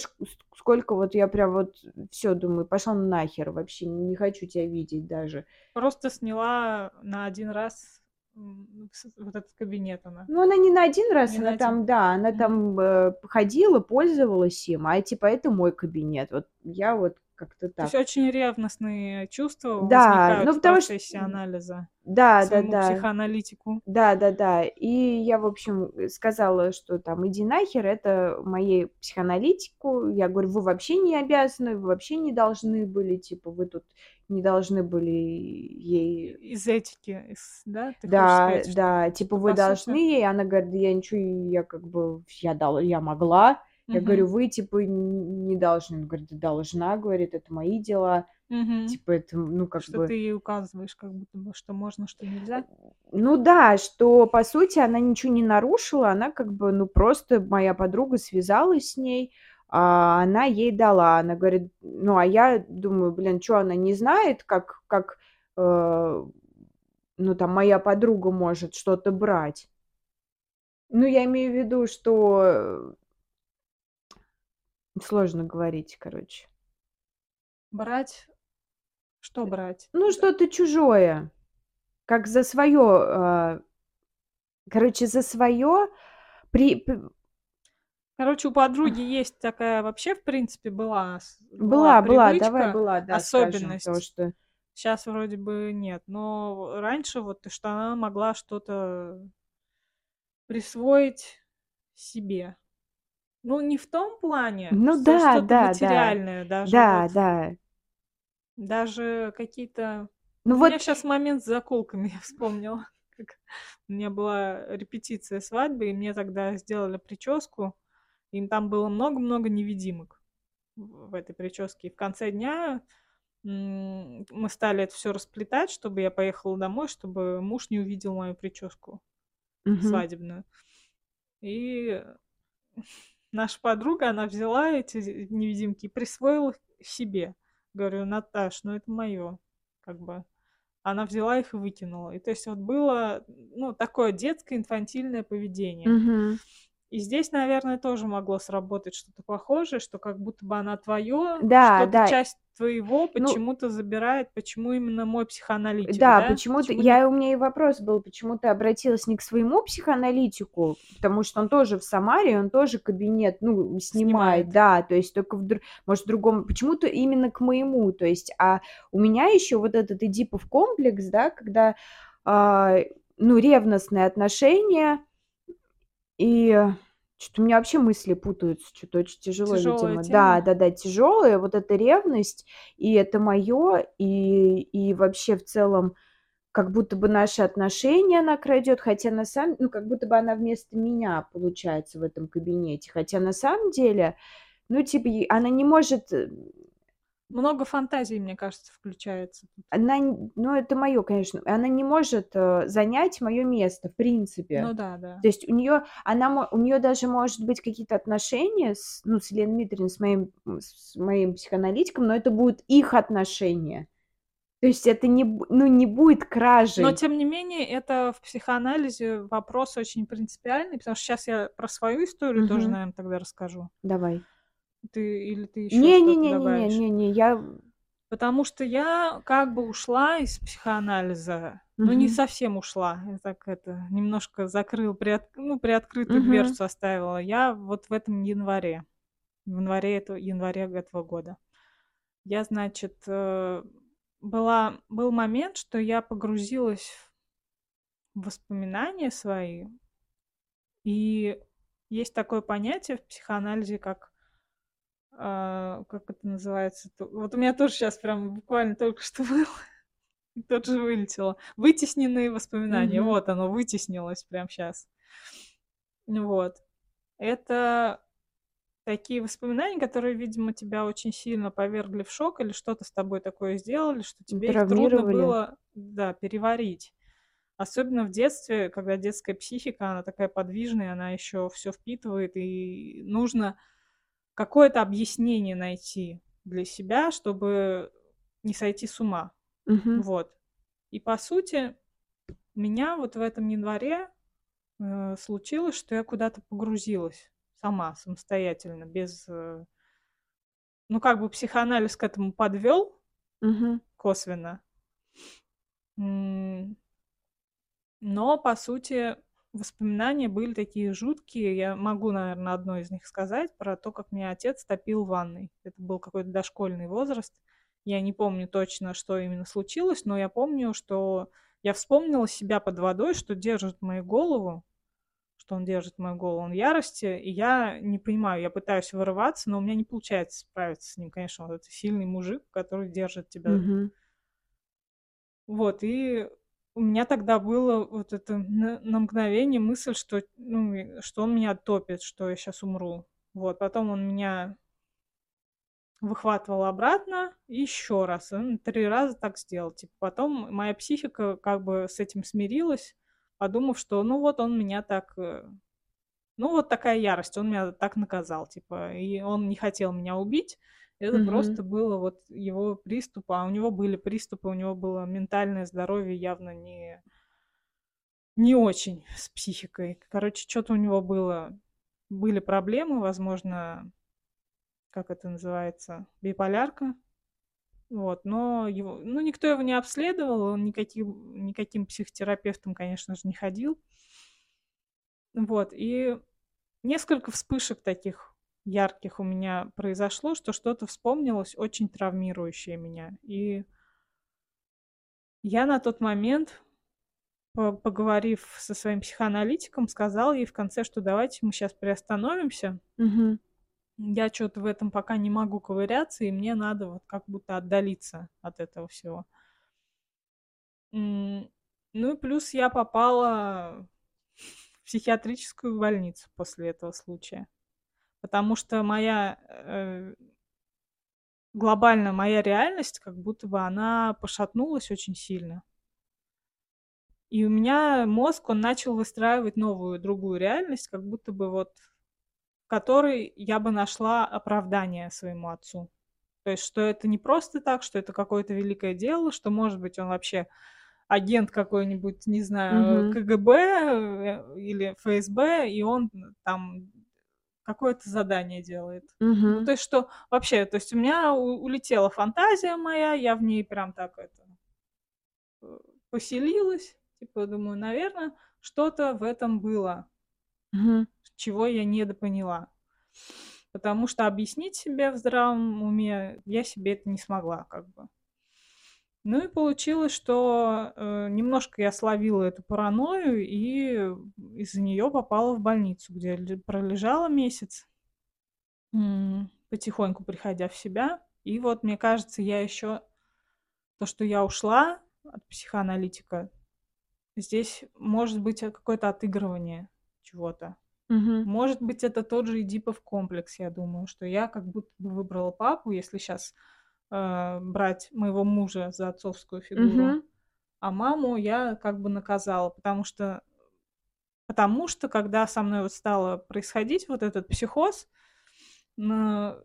Speaker 1: сколько вот я прям вот всё, думаю: "Пошла нахер, вообще не хочу тя видеть даже".
Speaker 2: Просто сняла на 1 раз, вот этот кабинет она.
Speaker 1: Ну, она не на 1 раз,
Speaker 2: Не на
Speaker 1: она
Speaker 2: 1.
Speaker 1: там, да, она
Speaker 2: Мгм.
Speaker 1: там, э, ходила, пользовалась им, а типа это мой кабинет. Вот я вот как-то
Speaker 2: То есть
Speaker 1: так.
Speaker 2: очень ревностные чувства
Speaker 1: Да, ну,
Speaker 2: в
Speaker 1: потому чт
Speaker 2: процессе анализа к своему
Speaker 1: да-да-да.
Speaker 2: психоаналитику.
Speaker 1: Да-да-да. И я, в общем, э, сказала, что там: "Иди нахер, это моей психоаналитику". Я говорю: "Вы вообще не обязаны, вы вообще не должны были, типа, вы тут не должны были ей"
Speaker 2: из этики, из да, ты
Speaker 1: Да,
Speaker 2: сказать, что
Speaker 1: да, типа:
Speaker 2: что
Speaker 1: "Вы
Speaker 2: по сути
Speaker 1: должны". И она говорит: "Да я ничего, я как бы, я дал я могла". Я говорю. "Вы, типа, не должны". Она говорит: "Да должна". Говорит: "Это мои дела".
Speaker 2: Мгм.
Speaker 1: Типа это, ну, как
Speaker 2: Что
Speaker 1: бы
Speaker 2: ты ей указываешь, как будто бы, что можно, что
Speaker 1: Э,
Speaker 2: нельзя?
Speaker 1: ну да, что, по сути, она ничего не нарушила, она как бы, ну, просто моя подруга связалась с ней, а она ей дала. Она говорит, ну, а я думаю: "Блин, чё, она не знает, как как, э, ну, там, моя подруга может что-то брать?" Ну, я имею в виду, что сложно говорить, короче.
Speaker 2: Брать? Что
Speaker 1: Э,
Speaker 2: брать?
Speaker 1: ну, что-то чужое, как за свое, а короче, за свое при
Speaker 2: Короче, у подруги есть такая вообще, в принципе, была была
Speaker 1: Была была, давай
Speaker 2: привычка,
Speaker 1: была, да, скажем, то,
Speaker 2: особенность.
Speaker 1: что
Speaker 2: Щас вроде бы нет, но раньше вот, что она могла что-то присвоить себе. Ну, не в том плане,
Speaker 1: Ну
Speaker 2: что
Speaker 1: да,
Speaker 2: что-то
Speaker 1: да, да.
Speaker 2: материальное, даже
Speaker 1: Да,
Speaker 2: вот
Speaker 1: да.
Speaker 2: даже какие-то
Speaker 1: Ну
Speaker 2: У меня
Speaker 1: вот
Speaker 2: щас момент с заколками [laughs] я вспомнила, как у меня была репетиция свадьбы, и мне тогда сделали прическу, и там было много-много невидимок в этой прическе. И в конце дня, мы стали это всё расплетать, чтобы я поехала домой, чтобы муж не увидел мою прическу
Speaker 1: Мгм.
Speaker 2: свадебную. И наша подруга, она взяла эти невидимки и присвоила их себе. Говорю: "Наташ, ну это моё". Как бы она взяла их и выкинула. И то есть вот было, ну, такое детское инфантильное поведение.
Speaker 1: Мгм.
Speaker 2: И здесь, наверное, тоже могло сработать что-то похожее, что как будто бы она твоё,
Speaker 1: Да,
Speaker 2: что-то
Speaker 1: да.
Speaker 2: часть твоего
Speaker 1: Ну
Speaker 2: почему-то забирает. Почему именно мой психоаналитик,
Speaker 1: Да,
Speaker 2: да?
Speaker 1: почему ты
Speaker 2: Почему
Speaker 1: я у меня и вопрос был, почему ты обратилась не к своему психоаналитику, потому что он тоже в Самаре, он тоже кабинет, ну, снимает,
Speaker 2: Снимает.
Speaker 1: да, то есть только в др может, в другом почему-то именно к моему, то есть, а у меня ещё вот этот эдипов комплекс, да, когда, а, ну, ревностные отношения, и чё-то у меня вообще мысли путаются, чё-то очень тяжело,
Speaker 2: Тяжёлая
Speaker 1: видимо. Да,
Speaker 2: тема.
Speaker 1: да-да, тяжёлая вот эта ревность, и это моё, и и вообще в целом как будто бы наши отношения она крадёт, хотя на самом ну, как будто бы она вместо меня получается в этом кабинете, хотя на самом деле, ну, типа, она не может, э
Speaker 2: Много фантазий, мне кажется, включается.
Speaker 1: Она ну, это моё, конечно, она не может, э, занять моё место, в принципе.
Speaker 2: Ну да, да.
Speaker 1: То есть у неё она у неё даже может быть какие-то отношения с, ну, с Еленой Дмитриевной, с моим с моим психоаналитиком, но это будут их отношения. То есть это не ну, не будет
Speaker 2: Но
Speaker 1: кражей.
Speaker 2: тем не менее, это в психоанализе вопрос очень принципиальный, потому что щас я про свою историю тоже,
Speaker 1: Мгм.
Speaker 2: наверно, тогда расскажу.
Speaker 1: Давай.
Speaker 2: Ты или ты ещё
Speaker 1: Не не не не не не не, я
Speaker 2: Потому что я как бы ушла из психоанализа, но не совсем ушла. Я так это немножко закрыла, приотк ну, приоткрытую
Speaker 1: Мгм.
Speaker 2: дверцу оставила. Я вот в этом январе, в январе этого январе этого года. Я, значит, э, была был момент, что я погрузилась в воспоминания свои. И есть такое понятие в психоанализе, как а, как это называется-то? Вот у меня тоже щас прям буквально только что [laughs] было, тут же вылетело. Вытесненные воспоминания.
Speaker 1: Мгм.
Speaker 2: Вот оно, вытеснилось прям щас. Вот. Это такие воспоминания, которые, видимо, тебя очень сильно повергли в шок или что-то с тобой такое сделали, что тебе их трудно было, да, переварить. Особенно в детстве, когда детская психика, она такая подвижная, она ещё всё впитывает, и нужно какое-то объяснение найти для себя, чтобы не сойти с ума.
Speaker 1: Мгм.
Speaker 2: Вот. И по сути, у меня вот в этом январе, э, случилось, что я куда-то погрузилась сама, самостоятельно, без, э Ну, как бы психоанализ к этому подвёл
Speaker 1: Мгм.
Speaker 2: косвенно. Но, по сути, воспоминания были такие жуткие. Я могу, наверно, одно из них сказать про то, как меня отец топил в ванной. Это был какой-то дошкольный возраст. Я не помню точно, что именно случилось, но я помню, что я вспомнила себя под водой, что держит мою голову, что он держит мою голову, он в ярости, и я не понимаю, я пытаюсь вырываться, но у меня не получается справиться с ним. Конечно, он- это сильный мужик, который держит тебя.
Speaker 1: Мгм.
Speaker 2: Вот, и у меня тогда было вот это на на мгновение мысль, что, ну, что он меня топит, что я щас умру. Вот, потом он меня выхватывал обратно и ещё раз. Он 3 раза так сделал. Типа потом моя психика как бы с этим смирилась, подумав, что, ну, вот он меня так, э ну, вот такая ярость, он меня так наказал, типа. И он не хотел меня убить. Это
Speaker 1: Мгм.
Speaker 2: просто было вот его приступ, а у него были приступы, у него было ментальное здоровье явно не не очень с психикой. Короче, что-то у него было, были проблемы, возможно, как это называется, биполярка. Вот, но его, ну, никто его не обследовал, он никаким, никаким психотерапевтом, конечно же, не ходил. Вот, и несколько вспышек таких ярких у меня произошло, что что-то вспомнилось очень травмирующее меня. И я на тот момент, поговорив со своим психоаналитиком, сказала ей в конце, что давайте мы сейчас приостановимся.
Speaker 1: Мгм.
Speaker 2: Я что-то в этом пока не могу ковыряться, и мне надо вот как будто отдалиться от этого всего. Ну и плюс я попала в психиатрическую больницу после этого случая. Потому что моя э, глобально моя реальность, как будто бы она пошатнулась очень сильно. И у меня мозг, он начал выстраивать новую, другую реальность, как будто бы вот в которой я бы нашла оправдание своему отцу. То есть, что это не просто так, что это какое-то великое дело, что, может быть, он вообще агент какой-нибудь, не знаю,
Speaker 1: Мгм.
Speaker 2: КГБ э, или ФСБ, и он там какое-то задание делает. Ну, то есть, что вообще, то есть у меня у- улетела фантазия моя, я в ней прям так это э, поселилась, типа, думаю, наверное, что-то в этом было,
Speaker 1: Мгм.
Speaker 2: чего я недопоняла. Потому что объяснить себе в здравом уме я себе это не смогла, как бы. Ну и получилось, что э, немножко я словила эту паранойю и из-за нее попала в больницу, где ле- пролежала месяц, потихоньку приходя в себя. И вот, мне кажется, я еще то, что я ушла от психоаналитика, здесь может быть э, какое-то отыгрывание чего-то.
Speaker 1: Мгм.
Speaker 2: Может быть, это тот же Эдипов комплекс, я думаю, что я как будто бы выбрала папу, если сейчас брать моего мужа за отцовскую фигуру,
Speaker 1: Мгм.
Speaker 2: а маму я как бы наказала, потому что, потому что когда со мной вот стало происходить вот этот психоз, на-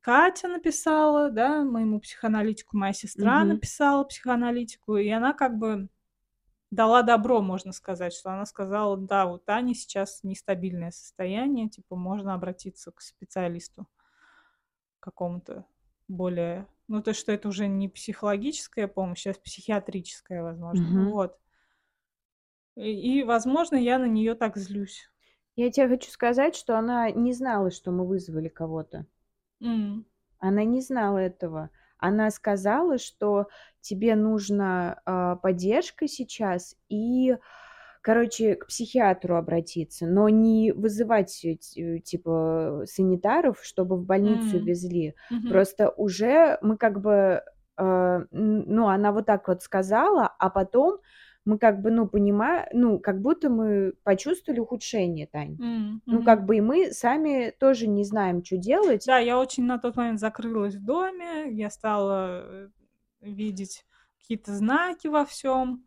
Speaker 2: Катя написала, да, моему психоаналитику, моя сестра
Speaker 1: Мгм.
Speaker 2: написала психоаналитику, и она как бы дала добро, можно сказать, что она сказала, да, у Тани сейчас нестабильное состояние, типа можно обратиться к специалисту какому-то более... Ну, то что это уже не психологическая помощь, а психиатрическая, возможно.
Speaker 1: Мгм.
Speaker 2: Вот. И, и, возможно, я на нее так злюсь.
Speaker 1: Я тебе хочу сказать, что она не знала, что мы вызвали кого-то.
Speaker 2: М.
Speaker 1: Она не знала этого. Она сказала, что тебе нужна а, поддержка сейчас и, короче, к психиатру обратиться, но не вызывать э, типа санитаров, чтобы в больницу
Speaker 2: М.
Speaker 1: везли.
Speaker 2: Мгм.
Speaker 1: Просто уже мы как бы, н- ну, она вот так вот сказала, а потом мы как бы, ну, понимаем, ну, как будто мы почувствовали ухудшение, Тань.
Speaker 2: М.
Speaker 1: Ну, как бы и мы сами тоже не знаем, что делать.
Speaker 2: Да, я очень на тот момент закрылась в доме, я стала э, видеть какие-то знаки во всем,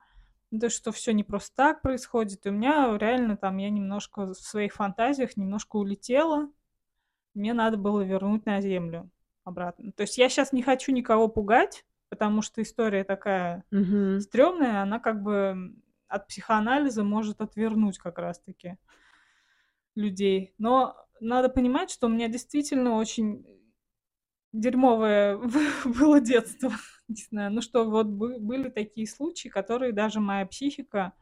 Speaker 2: да что все не просто так происходит. И у меня реально там я немножко в своих фантазиях немножко улетела. Мне надо было вернуть на землю обратно. То есть я сейчас не хочу никого пугать, потому что история такая
Speaker 1: Мгм.
Speaker 2: стрёмная, она как бы от психоанализа может отвернуть как раз-таки людей. Но надо понимать, что у меня действительно очень дерьмовое [laughs] было детство. Не знаю, ну что вот бы- были такие случаи, которые даже моя психика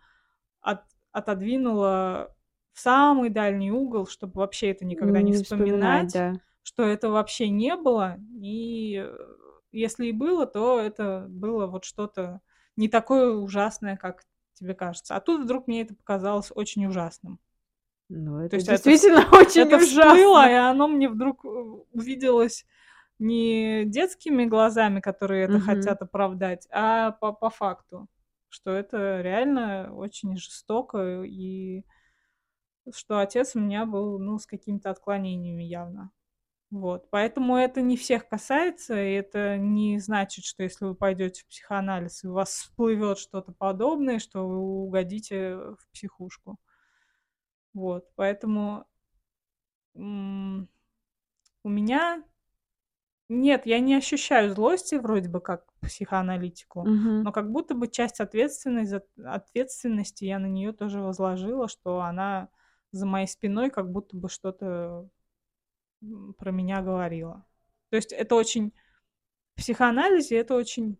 Speaker 2: от- отодвинула в самый дальний угол, чтобы вообще это никогда не
Speaker 1: Не вспоминать,
Speaker 2: вспоминать,
Speaker 1: да.
Speaker 2: что это вообще не было. И э, если и было, то это было вот что-то не такое ужасное, как тебе кажется. А тут вдруг мне это показалось очень ужасным.
Speaker 1: Ну,
Speaker 2: То
Speaker 1: это
Speaker 2: есть это, [laughs] вс-
Speaker 1: действительно очень
Speaker 2: это всплыло,
Speaker 1: ужасно.
Speaker 2: и оно мне вдруг э, увиделось не детскими глазами, которые это
Speaker 1: Мгм.
Speaker 2: хотят оправдать, а по, по факту, что это реально очень жестоко, и что отец у меня был, ну, с какими-то отклонениями явно. Вот. Поэтому это не всех касается, и это не значит, что если вы пойдете в психоанализ, и у вас всплывет что-то подобное, что вы угодите в психушку. Вот. Поэтому у меня Нет, я не ощущаю злости вроде бы как психоаналитику,
Speaker 1: Мгм.
Speaker 2: но как будто бы часть ответственной за ответственности я на нее тоже возложила, что она за моей спиной как будто бы что-то, про меня говорила. То есть это очень в психоанализе это очень,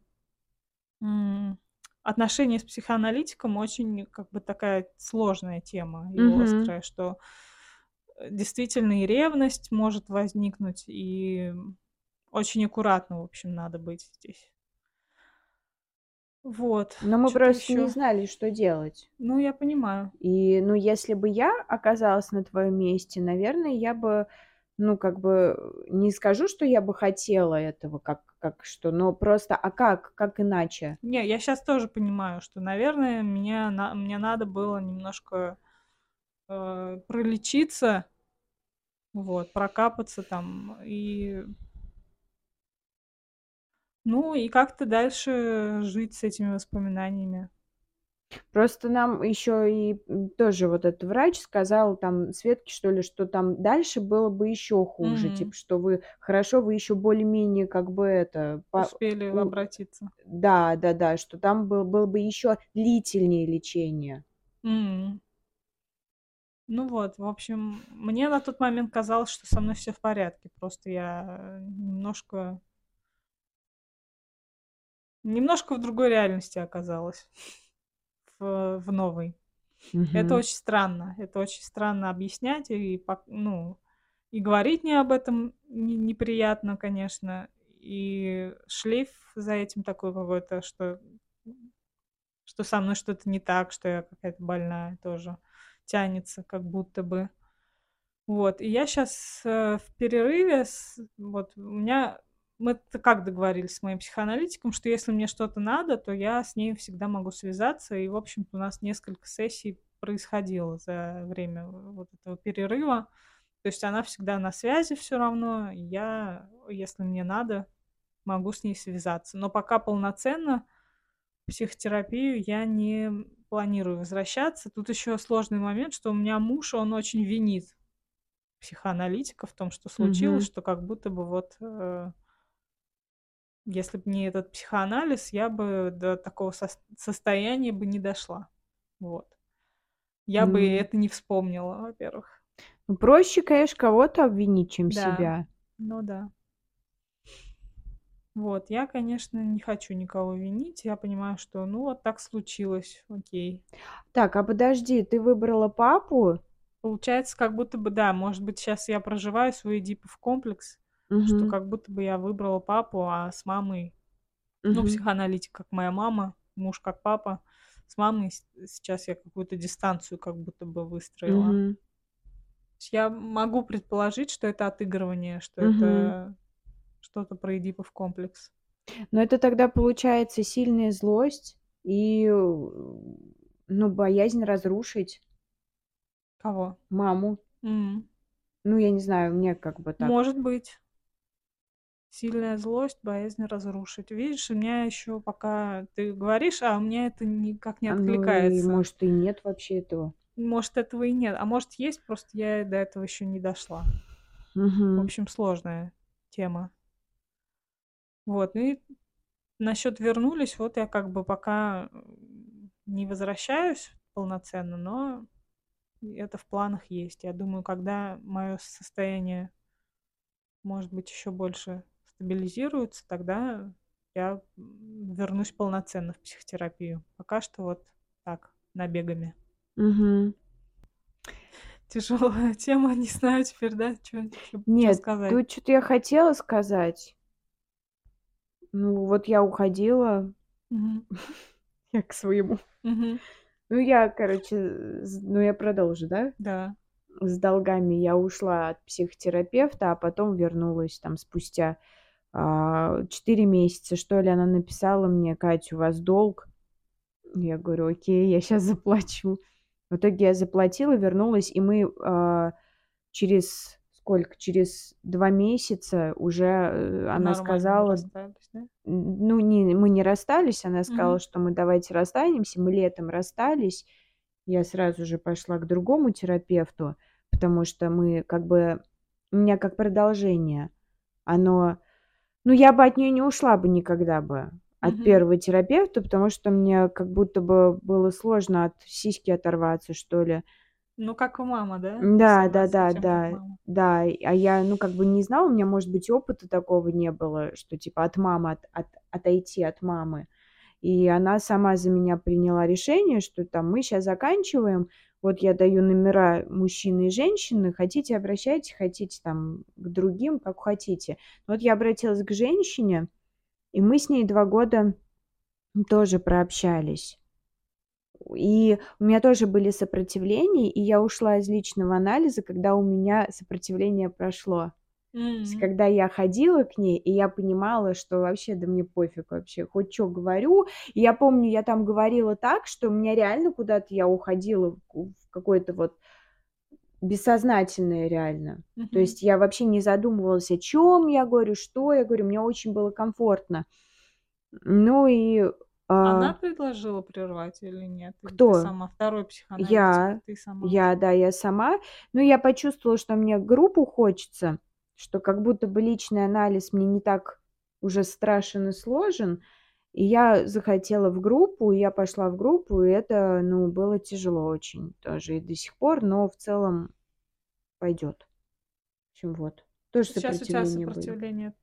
Speaker 2: м, отношения с психоаналитиком очень как бы такая сложная тема и
Speaker 1: Мгм.
Speaker 2: острая, что, э, действительно и ревность может возникнуть, и очень аккуратно, в общем, надо быть здесь. Вот,
Speaker 1: Но мы просто не
Speaker 2: еще?
Speaker 1: знали, что делать.
Speaker 2: Ну, я понимаю.
Speaker 1: И, ну, если бы я оказалась на твоем месте, наверное, я бы, ну, как бы, не скажу, что я бы хотела этого, как как что, но просто, а как? Как иначе?
Speaker 2: Не, я сейчас тоже понимаю, что, наверное, меня на мне надо было немножко, э, пролечиться, вот, прокапаться там и ну, и как-то дальше жить с этими воспоминаниями.
Speaker 1: Просто нам еще и, тоже вот этот врач сказал там Светке, что ли, что там дальше было бы еще хуже.
Speaker 2: М.
Speaker 1: Типа, что вы хорошо, вы еще более-менее как бы это по
Speaker 2: Успели
Speaker 1: у
Speaker 2: обратиться.
Speaker 1: да, да-да, что там был было бы еще длительнее лечение.
Speaker 2: М. Ну вот, в общем, мне на тот момент казалось, что со мной все в порядке. Просто я немножко немножко в другой реальности оказалась, в в новой. Это
Speaker 1: Мгм.
Speaker 2: очень странно. Это очень странно объяснять и ну, и говорить мне об этом не неприятно, конечно, и шлейф за этим такой какой-то, что что со мной что-то не так, что я какая-то больная тоже тянется как будто бы. Вот, и я сейчас э, в перерыве с вот у меня мы-то как договорились с моим психоаналитиком, что если мне что-то надо, то я с ней всегда могу связаться. И, в общем-то, у нас несколько сессий происходило за время вот этого перерыва. То есть она всегда на связи все равно. Я, если мне надо, могу с ней связаться. Но пока полноценно в психотерапию я не планирую возвращаться. Тут еще сложный момент, что у меня муж, он очень винит психоаналитика в том, что случилось,
Speaker 1: Мгм.
Speaker 2: что как будто бы вот, э, если бы не этот психоанализ, я бы до такого сос состояния бы не дошла. Вот. Я бы
Speaker 1: М.
Speaker 2: это не вспомнила, во-первых.
Speaker 1: Ну, проще, конечно, кого-то обвинить, чем
Speaker 2: Да,
Speaker 1: себя.
Speaker 2: ну да. Вот, я, конечно, не хочу никого винить. Я понимаю, что, ну, вот так случилось, окей.
Speaker 1: Так, а подожди, ты выбрала папу?
Speaker 2: Получается, как будто бы, да, может быть, сейчас я проживаю свой эдипов комплекс, что
Speaker 1: Мгм.
Speaker 2: как будто бы я выбрала папу, а с мамой Ну,
Speaker 1: Мгм.
Speaker 2: психоаналитик как моя мама, муж как папа. С мамой сейчас я какую-то дистанцию как будто бы выстроила. Есть я могу предположить, что это отыгрывание, что
Speaker 1: Мгм.
Speaker 2: это что-то про Эдипов комплекс.
Speaker 1: Но это тогда получается сильная злость и, ну, боязнь разрушить
Speaker 2: Кого?
Speaker 1: маму.
Speaker 2: М.
Speaker 1: Ну, я не знаю, мне как бы так.
Speaker 2: Может быть. Сильная злость, боязнь разрушить. Видишь, у меня еще пока ты говоришь, а у меня это никак не
Speaker 1: А, ну и
Speaker 2: откликается.
Speaker 1: может и нет вообще этого.
Speaker 2: Может, этого и нет, а может, есть, просто я до этого еще не дошла. В
Speaker 1: Мгм.
Speaker 2: общем, сложная тема. Вот, ну и насчет вернулись, вот я как бы пока не возвращаюсь полноценно, но это в планах есть. Я думаю, когда мое состояние, может быть, еще больше стабилизируется, тогда я вернусь полноценно в психотерапию. Пока что вот так, набегами.
Speaker 1: Мгм.
Speaker 2: Тяжелая [laughs] тема, не знаю теперь, да, что
Speaker 1: Нет,
Speaker 2: сказать.
Speaker 1: тут что-то я хотела сказать. Ну, вот я уходила,
Speaker 2: Мгм. [laughs]
Speaker 1: я к своему.
Speaker 2: Мгм.
Speaker 1: Ну, я, короче, з ну, я продолжу, да?
Speaker 2: Да.
Speaker 1: С долгами я ушла от психотерапевта, а потом вернулась там спустя, 4 месяца, что ли. Она написала мне: "Катя, у вас долг". Я говорю: "Окей, я сейчас заплачу". В итоге я заплатила, вернулась, и мы, а, через сколько? Через 2 месяца уже, э, она
Speaker 2: Нормально
Speaker 1: сказала
Speaker 2: да?
Speaker 1: Ну, не мы не расстались. Она сказала,
Speaker 2: Мгм.
Speaker 1: что мы давайте расстанемся. Мы летом расстались. Я сразу же пошла к другому терапевту, потому что мы как бы у меня как продолжение. Оно Ну, я бы от нее не ушла бы никогда бы, от
Speaker 2: Мгм.
Speaker 1: первого терапевта, потому что мне как будто бы было сложно от сиськи оторваться, что ли.
Speaker 2: Ну, как у мамы, да?
Speaker 1: Да,
Speaker 2: Сама
Speaker 1: да-да,
Speaker 2: совсем как
Speaker 1: да,
Speaker 2: мама.
Speaker 1: да. А я, ну, как бы не знала, у меня, может быть, опыта такого не было, что типа от мамы от от отойти от мамы. И она сама за меня приняла решение, что там мы щас заканчиваем, вот я даю номера мужчины и женщины, хотите обращайтесь, хотите там к другим, как хотите. Вот я обратилась к женщине, и мы с ней 2 года тоже прообщались. И у меня тоже были сопротивления, и я ушла из личного анализа, когда у меня сопротивление прошло. То
Speaker 2: М.
Speaker 1: когда я ходила к ней, и я понимала, что вообще да мне пофиг вообще, хоть чё говорю. И я помню, я там говорила так, что у меня реально куда-то я уходила в какое-то вот бессознательное реально. То
Speaker 2: Мгм.
Speaker 1: есть я вообще не задумывалась, о чём я говорю, что я говорю, мне очень было комфортно. Ну и,
Speaker 2: Она
Speaker 1: а
Speaker 2: предложила прервать или нет? Или ты
Speaker 1: Кто?
Speaker 2: сама? Второй психоаналитик
Speaker 1: Я.
Speaker 2: ты сама?
Speaker 1: Я, да, я сама. Но я почувствовала, что мне группу хочется, что как будто бы личный анализ мне не так уже страшен и сложен. И я захотела в группу, и я пошла в группу, и это, ну, было тяжело очень тоже и до сих пор, но в целом пойдёт. В общем, вот. Тоже
Speaker 2: Сейчас у тебя сопротивление,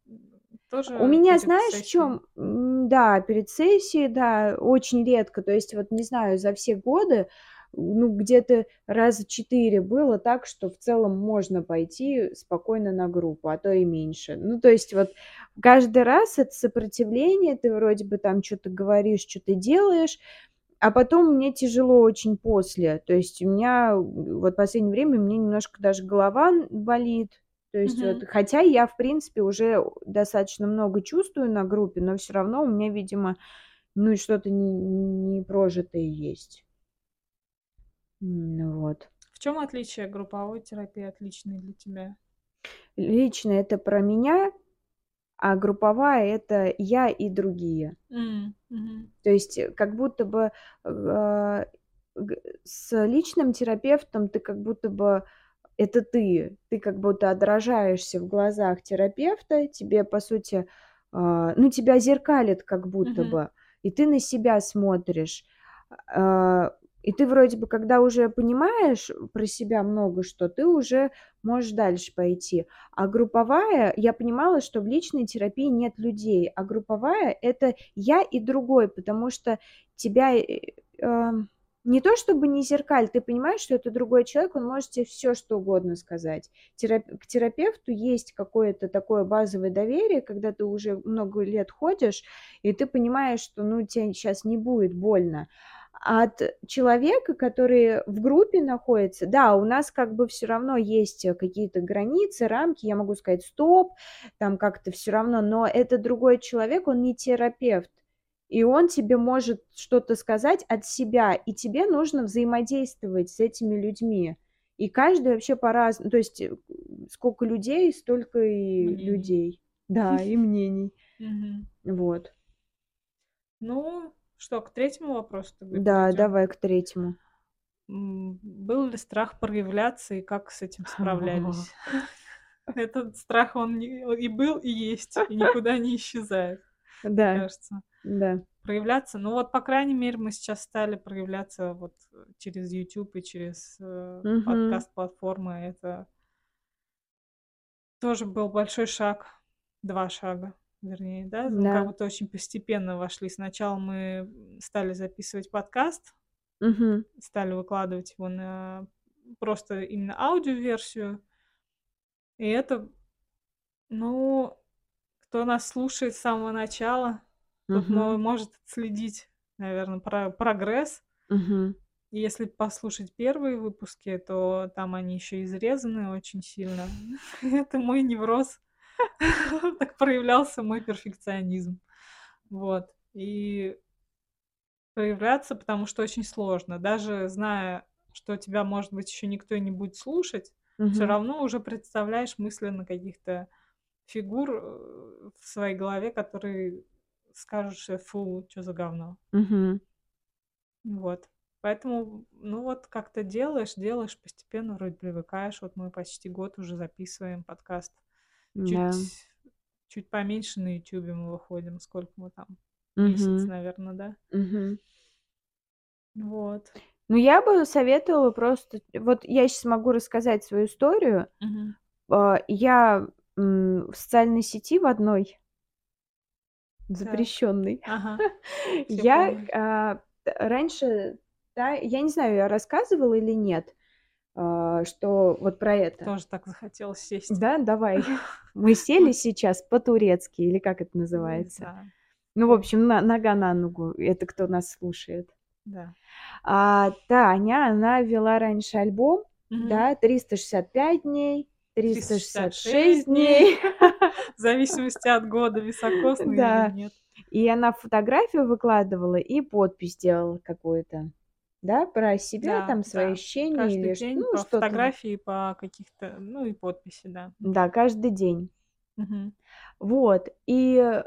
Speaker 1: У
Speaker 2: тоже
Speaker 1: меня,
Speaker 2: перед
Speaker 1: знаешь, в
Speaker 2: сессией?
Speaker 1: чём? М, да, перед сессией, да, очень редко. То есть вот не знаю, за все годы, ну, где-то раза 4 было так, что в целом можно пойти спокойно на группу, а то и меньше. Ну, то есть вот каждый раз это сопротивление, ты вроде бы там чё-то говоришь, чё-то делаешь, а потом мне тяжело очень после. То есть у меня вот последнее время мне немножко даже голова болит. То есть вот,
Speaker 2: Мгм.
Speaker 1: хотя я, в принципе, уже достаточно много чувствую на группе, но всё равно у меня, видимо, ну, что-то не непрожитое есть. М, вот.
Speaker 2: В чём отличие групповой терапии от личной для тебя?
Speaker 1: Личная- это про меня, а групповая- это я и другие.
Speaker 2: Мгм.
Speaker 1: То есть, э, как будто бы, г с личным терапевтом ты как будто бы это ты. Ты как будто отражаешься в глазах терапевта, тебе, по сути, а, ну, тебя зеркалит как будто
Speaker 2: Мгм.
Speaker 1: бы, и ты на себя смотришь. А, и ты вроде бы, когда уже понимаешь про себя много что, ты уже можешь дальше пойти. А групповая я понимала, что в личной терапии нет людей, а групповая- это я и другой, потому что тебя, э, ам, не то чтобы не зеркалит, ты понимаешь, что это другой человек, он может те всё что угодно сказать. Терап к терапевту есть какое-то такое базовое доверие, когда ты уже много лет ходишь, и ты понимаешь, что, ну, те щас не будет больно. От человека, который в группе находится, да, у нас как бы всё равно есть, какие-то границы, рамки. Я могу сказать: "Стоп!" Там как-то всё равно, но это другой человек, он не терапевт, и он тебе может что-то сказать от себя, и тебе нужно взаимодействовать с этими людьми. И каждый вообще по-раз то есть, сколько людей, столько и
Speaker 2: Мнений.
Speaker 1: людей. Да, и [laughs] мнений. Вот.
Speaker 2: Ну что, к третьему вопросу
Speaker 1: Да, давай к третьему.
Speaker 2: Был ли страх проявляться и как с этим справлялись? [laughs] [laughs] Этот страх, он и был, и есть, и никуда не исчезает,
Speaker 1: Да,
Speaker 2: кажется.
Speaker 1: да.
Speaker 2: Проявляться, ну вот, по крайней мере, мы сейчас стали проявляться вот, через "Ютуб" и через,
Speaker 1: Мгм.
Speaker 2: подкаст-платформы. Это тоже был большой шаг, 2 шага, вернее, да. Мы как
Speaker 1: Да.
Speaker 2: будто очень постепенно вошли. Сначала мы, стали записывать подкаст
Speaker 1: Мгм.
Speaker 2: стали выкладывать его на просто именно аудиоверсию. И это, ну, кто нас слушает с самого начала, тот мо
Speaker 1: Мгм.
Speaker 2: может отследить, наверно, про прогресс. И если послушать первые выпуски, то там они ещё изрезаны очень сильно. [laughs] Это мой невроз. [laughs] Так проявлялся мой перфекционизм. Вот. И проявляться, потому что очень сложно. Даже зная, что тебя, может быть, ещё никто и не будет слушать, всё
Speaker 1: Мгм.
Speaker 2: равно уже представляешь мысленно каких-то фигур, э, в своей голове, которые скажут, что: "Фу, чё за говно?"
Speaker 1: Мгм.
Speaker 2: Вот. Поэтому, ну, вот как-то делаешь, делаешь, постепенно вроде привыкаешь. Вот мы почти год уже записываем подкаст. Чуть чуть поменьше на "Ютубе" мы выходим. Сколько мы там? Месяц,
Speaker 1: Мгм.
Speaker 2: наверно, да?
Speaker 1: Мгм.
Speaker 2: Вот.
Speaker 1: Ну, я бы советовала просто вот я сейчас могу рассказать свою историю. А, я, в социальной сети в одной запрещенной,
Speaker 2: Ага. [laughs]
Speaker 1: Я, а, раньше, да, я не знаю, я рассказывала или нет, что вот про это.
Speaker 2: Тоже так захотелось сесть.
Speaker 1: Да, давай. [laughs] Мы сели сейчас по-турецки или как это называется? Ну, в общем, на нога на ногу. Это кто нас слушает.
Speaker 2: Да.
Speaker 1: А, Таня, она вела раньше альбом,
Speaker 2: Мгм.
Speaker 1: да, "365 дней", "366
Speaker 2: 366 дней.
Speaker 1: дней". [laughs]
Speaker 2: В зависимости от года, високосный
Speaker 1: Да.
Speaker 2: или нет.
Speaker 1: И она фотографию выкладывала и подпись делала какую-то, да, про себя,
Speaker 2: Да,
Speaker 1: там свои
Speaker 2: да.
Speaker 1: ощущения или
Speaker 2: Каждый
Speaker 1: ш
Speaker 2: день
Speaker 1: ну,
Speaker 2: по
Speaker 1: что-то.
Speaker 2: фотографии, по каких-то, ну, и подписи, да.
Speaker 1: Да, каждый день.
Speaker 2: Мгм.
Speaker 1: Вот. И,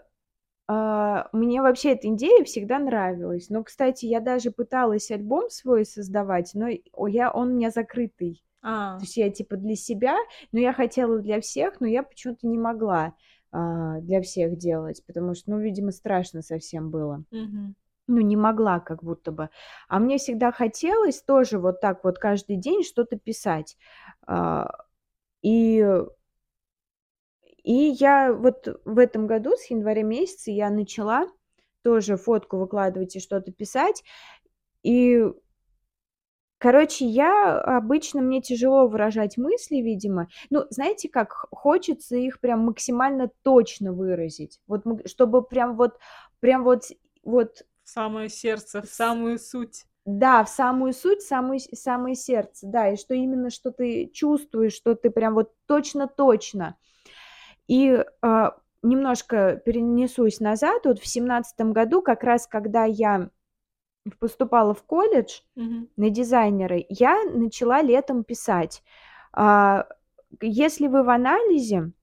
Speaker 1: а, мне вообще эта идея всегда нравилась. Но, кстати, я даже пыталась альбом свой создавать, но я он у меня закрытый.
Speaker 2: А.
Speaker 1: То есть я типа для себя, но я хотела для всех, но я почему-то не могла, а, для всех делать, потому что, ну, видимо, страшно совсем было.
Speaker 2: Мгм.
Speaker 1: Ну, не могла как будто бы. А мне всегда хотелось тоже вот так вот каждый день что-то писать. А, и и я вот в этом году, с января месяца, я начала тоже фотку выкладывать и что-то писать. И короче, я обычно мне тяжело выражать мысли, видимо. Ну, знаете как, хочется их прям максимально точно выразить. Вот чтобы прям вот прям вот вот
Speaker 2: В самое сердце, в самую суть.
Speaker 1: Да, в самую суть, в самую самое сердце, да, и что именно, что ты чувствуешь, что ты прям вот точно-точно. И, а, немножко перенесусь назад. Вот в семнадцатом году, как раз когда я поступала в колледж
Speaker 2: Мгм.
Speaker 1: на дизайнера, я начала летом писать. А, если вы в анализе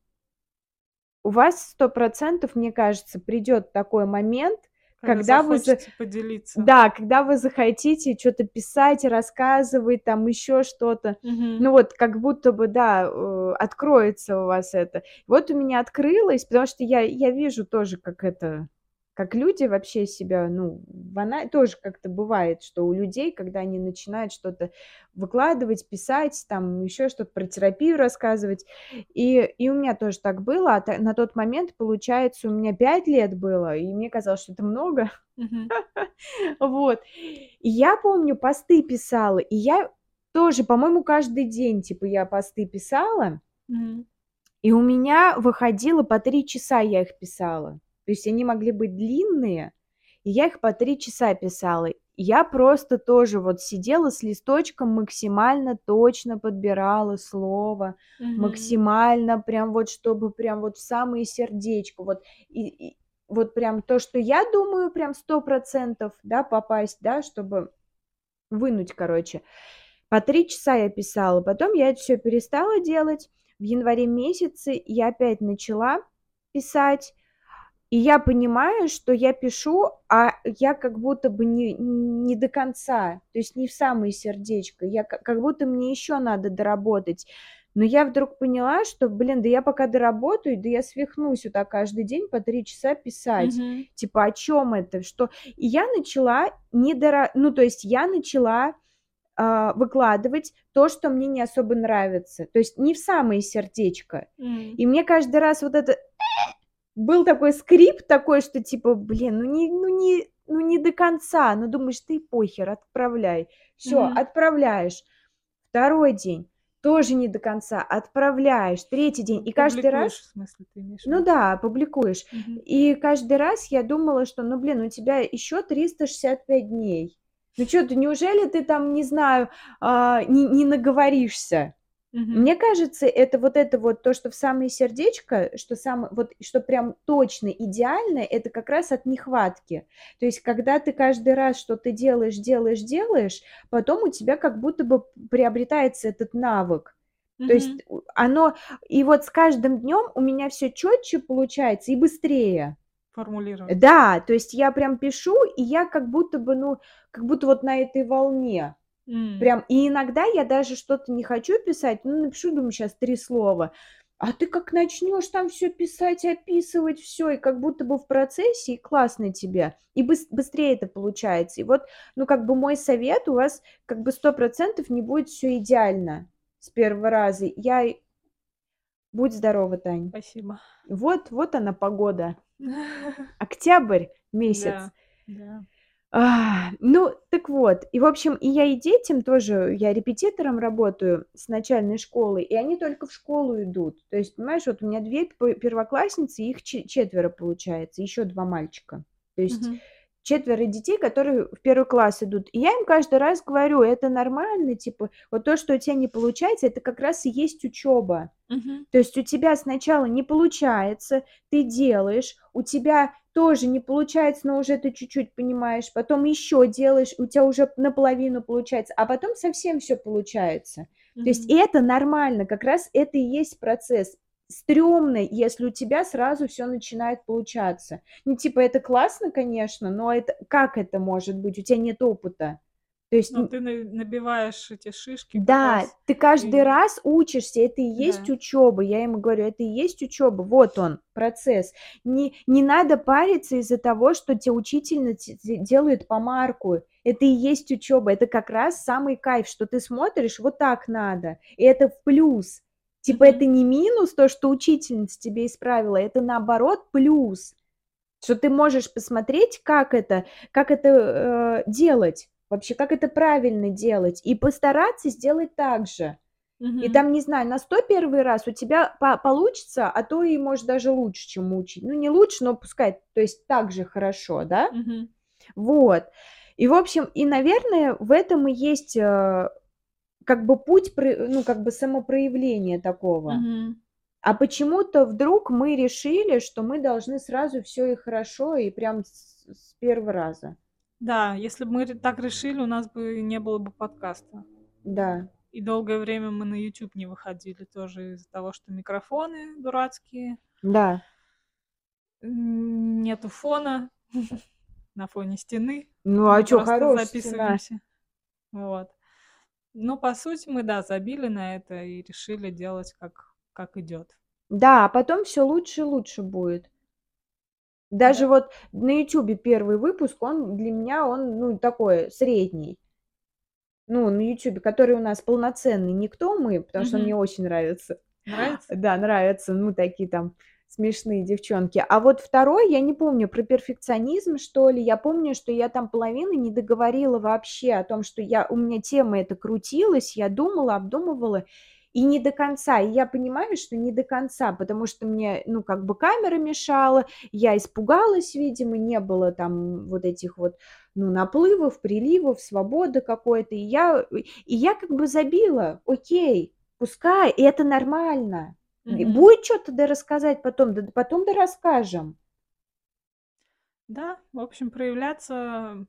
Speaker 1: у вас 100 мне кажется, придёт такой момент,
Speaker 2: Когда
Speaker 1: вы за
Speaker 2: поделиться.
Speaker 1: Да, когда вы захотите чё-то писать, рассказывать, там ещё что-то.
Speaker 2: Мгм.
Speaker 1: Ну, вот как будто бы, да, э, откроется у вас это. Вот у меня открылось, потому что я я вижу тоже, как это, как люди вообще себя, ну, в ана тоже как-то бывает, что у людей, когда они начинают что-то выкладывать, писать, там ещё что-то, про терапию рассказывать. И и у меня тоже так было. А на тот момент, получается, у меня 5 лет было, и мне казалось, что это много. [laughs] Вот. И я помню, посты писала, и я тоже, по-моему, каждый день, типа, я посты писала. И у меня выходило по 3 часа я их писала. То есть они могли быть длинные, и я их по 3 часа писала. Я просто тоже вот сидела с листочком, максимально точно подбирала слово,
Speaker 2: Мгм.
Speaker 1: максимально прям вот, чтобы прям вот в самое сердечко. Вот и и вот прям то, что я думаю, прям 100 да, попасть, да, чтобы вынуть, короче. По 3 часа я писала. Потом я это всё перестала делать. В январе месяце я опять начала писать. И я понимаю, что я пишу, а я как будто бы не не до конца, то есть не в самое сердечко. Я ка как будто мне ещё надо доработать. Но я вдруг поняла, что, блин, да я пока доработаю, да я свихнусь вот так каждый день по 3 часа писать.
Speaker 2: Мгм.
Speaker 1: Типа, о чём это? Что? И я начала не дора ну, то есть я начала, а, выкладывать то, что мне не особо нравится. То есть не в самое сердечко.
Speaker 2: М.
Speaker 1: И мне каждый раз вот это был такой скрип такой, что типа, блин, ну не ну не ну не до конца. Ну, думаешь, и похер, отправляй. Всё,
Speaker 2: Мгм.
Speaker 1: отправляешь. 2 день тоже не до конца, отправляешь. 3 день. И каждый раз
Speaker 2: в смысле, ты имеешь
Speaker 1: Ну да, публикуешь.
Speaker 2: Мгм.
Speaker 1: И каждый раз я думала, что, ну, блин, у тебя ещё 365 дней. Ну чё ты, неужели ты там, не знаю, а, не не наговоришься?
Speaker 2: Мгм.
Speaker 1: Мне кажется, это вот это вот то, что в самое сердечко, что сам вот что прям точно идеально, это как раз от нехватки. То есть когда ты каждый раз что-то делаешь, делаешь, делаешь, потом у тебя как будто бы приобретается этот навык. То есть оно и вот с каждым днём у меня всё чётче получается и быстрее.
Speaker 2: Формулировать.
Speaker 1: Да, то есть я прям пишу, и я как будто бы, ну, как будто вот на этой волне.
Speaker 2: М.
Speaker 1: Прям. И иногда я даже что-то не хочу писать, ну, напишу, думаю, щас 3 слова. А ты как начнешь там все писать, описывать все, и как будто бы в процессе, и классно тебе, и быс быстрее это получается. И вот, ну, как бы мой совет, у вас как бы сто процентов не будет все идеально с первого раза. Я Будь здорова, Тань.
Speaker 2: Спасибо.
Speaker 1: Вот, вот она погода. [laughs] Октябрь месяц.
Speaker 2: Да, да.
Speaker 1: А, ну, так вот, и, в общем, и я и детям тоже, я репетитором работаю с начальной школы, и они только в школу идут. То есть, понимаешь, вот у меня две первоклассницы, их четверо получается, еще два мальчика. То есть
Speaker 2: Мгм.
Speaker 1: четверо детей, которые в первый класс идут. И я им каждый раз говорю, это нормально, типа, вот то, что у тебя не получается, это как раз и есть учеба.
Speaker 2: Мгм.
Speaker 1: То есть у тебя сначала не получается, ты делаешь, у тебя тоже не получается, но уже ты чуть-чуть понимаешь, потом еще делаешь, у тебя уже наполовину получается, а потом совсем все получается. То есть это нормально, как раз это и есть процесс. Стрёмно, если у тебя сразу все начинает получаться. Ну, типа, это классно, конечно, но это как это может быть? У тебя нет опыта. То есть
Speaker 2: Ну, ты на- набиваешь эти шишки
Speaker 1: да,
Speaker 2: раз.
Speaker 1: ты каждый
Speaker 2: и-
Speaker 1: раз учишься, это и есть
Speaker 2: Да.
Speaker 1: учеба. Я ему говорю, это и есть учеба. Вот он, процесс. Не, не надо париться из-за того, что тебе учительница де- делает помарку. Это и есть учеба. Это как раз самый кайф, что ты смотришь, вот так надо. И это в плюс. Типа это не минус, то, что учительница тебе исправила, это наоборот плюс. Что ты можешь посмотреть, как это, как это э, делать вообще, как это правильно делать, и постараться сделать так же. И
Speaker 2: Мгм.
Speaker 1: там, не знаю, на 101 раз у тебя по- получится, а то и, может, даже лучше, чем учить. Ну, не лучше, но пускай, то есть так же хорошо, да?
Speaker 2: Мгм.
Speaker 1: Вот. И, в общем, и, наверное, в этом и есть э, как бы путь, ну, как бы самопроявления такого.
Speaker 2: Мгм.
Speaker 1: А почему-то вдруг мы решили, что мы должны сразу все и хорошо, и прям с, с первого раза.
Speaker 2: Да, если бы мы так решили, у нас бы не было бы подкаста.
Speaker 1: Да.
Speaker 2: И долгое время мы на YouTube не выходили тоже из-за того, что микрофоны дурацкие,
Speaker 1: Да.
Speaker 2: нету фона [laughs] на фоне стены.
Speaker 1: Ну, а что, хорошая стена?
Speaker 2: записываемся. Вот. Но по сути мы, да, забили на это и решили делать как, как идет.
Speaker 1: Да, а потом все лучше и лучше будет. Даже
Speaker 2: Да.
Speaker 1: вот на "Ютубе" первый выпуск, он для меня, он, ну, такой средний. Ну, на "Ютубе", который у нас полноценный, не "Кто мы", потому что он
Speaker 2: Мгм.
Speaker 1: мне очень нравится.
Speaker 2: Нравится?
Speaker 1: Да, нравится, ну, такие там смешные девчонки. А вот второй, я не помню, про перфекционизм, что ли. Я помню, что я там половину не договорила вообще о том, что я у меня тема эта крутилась, я думала, обдумывала, и не до конца. И я понимаю, что не до конца, потому что мне, ну, как бы камера мешала, я испугалась, видимо, не было там вот этих вот, ну, наплывов, приливов, свободы какой-то. И я, и я как бы забила, окей, пускай, и это нормально. И
Speaker 2: Мгм.
Speaker 1: Будет что-то да рассказать потом, да потом да расскажем.
Speaker 2: Да, в общем, проявляться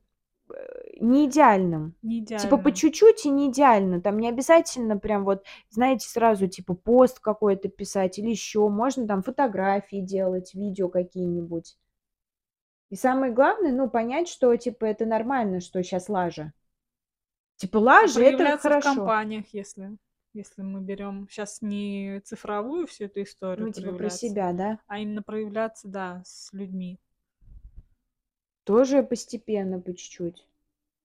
Speaker 1: Не идеальным.
Speaker 2: не
Speaker 1: Типа
Speaker 2: идеально.
Speaker 1: по чуть-чуть и не идеально. Там не обязательно прям вот, знаете, сразу типа пост какой-то писать или еще. Можно там фотографии делать, видео какие-нибудь. И самое главное, ну, понять, что типа это нормально, что сейчас лажа. Типа
Speaker 2: А
Speaker 1: лажа это
Speaker 2: проявляться в
Speaker 1: хорошо.
Speaker 2: компаниях, если, если мы берем сейчас не цифровую всю эту историю
Speaker 1: Ну, типа про себя, да?
Speaker 2: а именно проявляться, да, с людьми.
Speaker 1: Тоже постепенно, по чуть-чуть.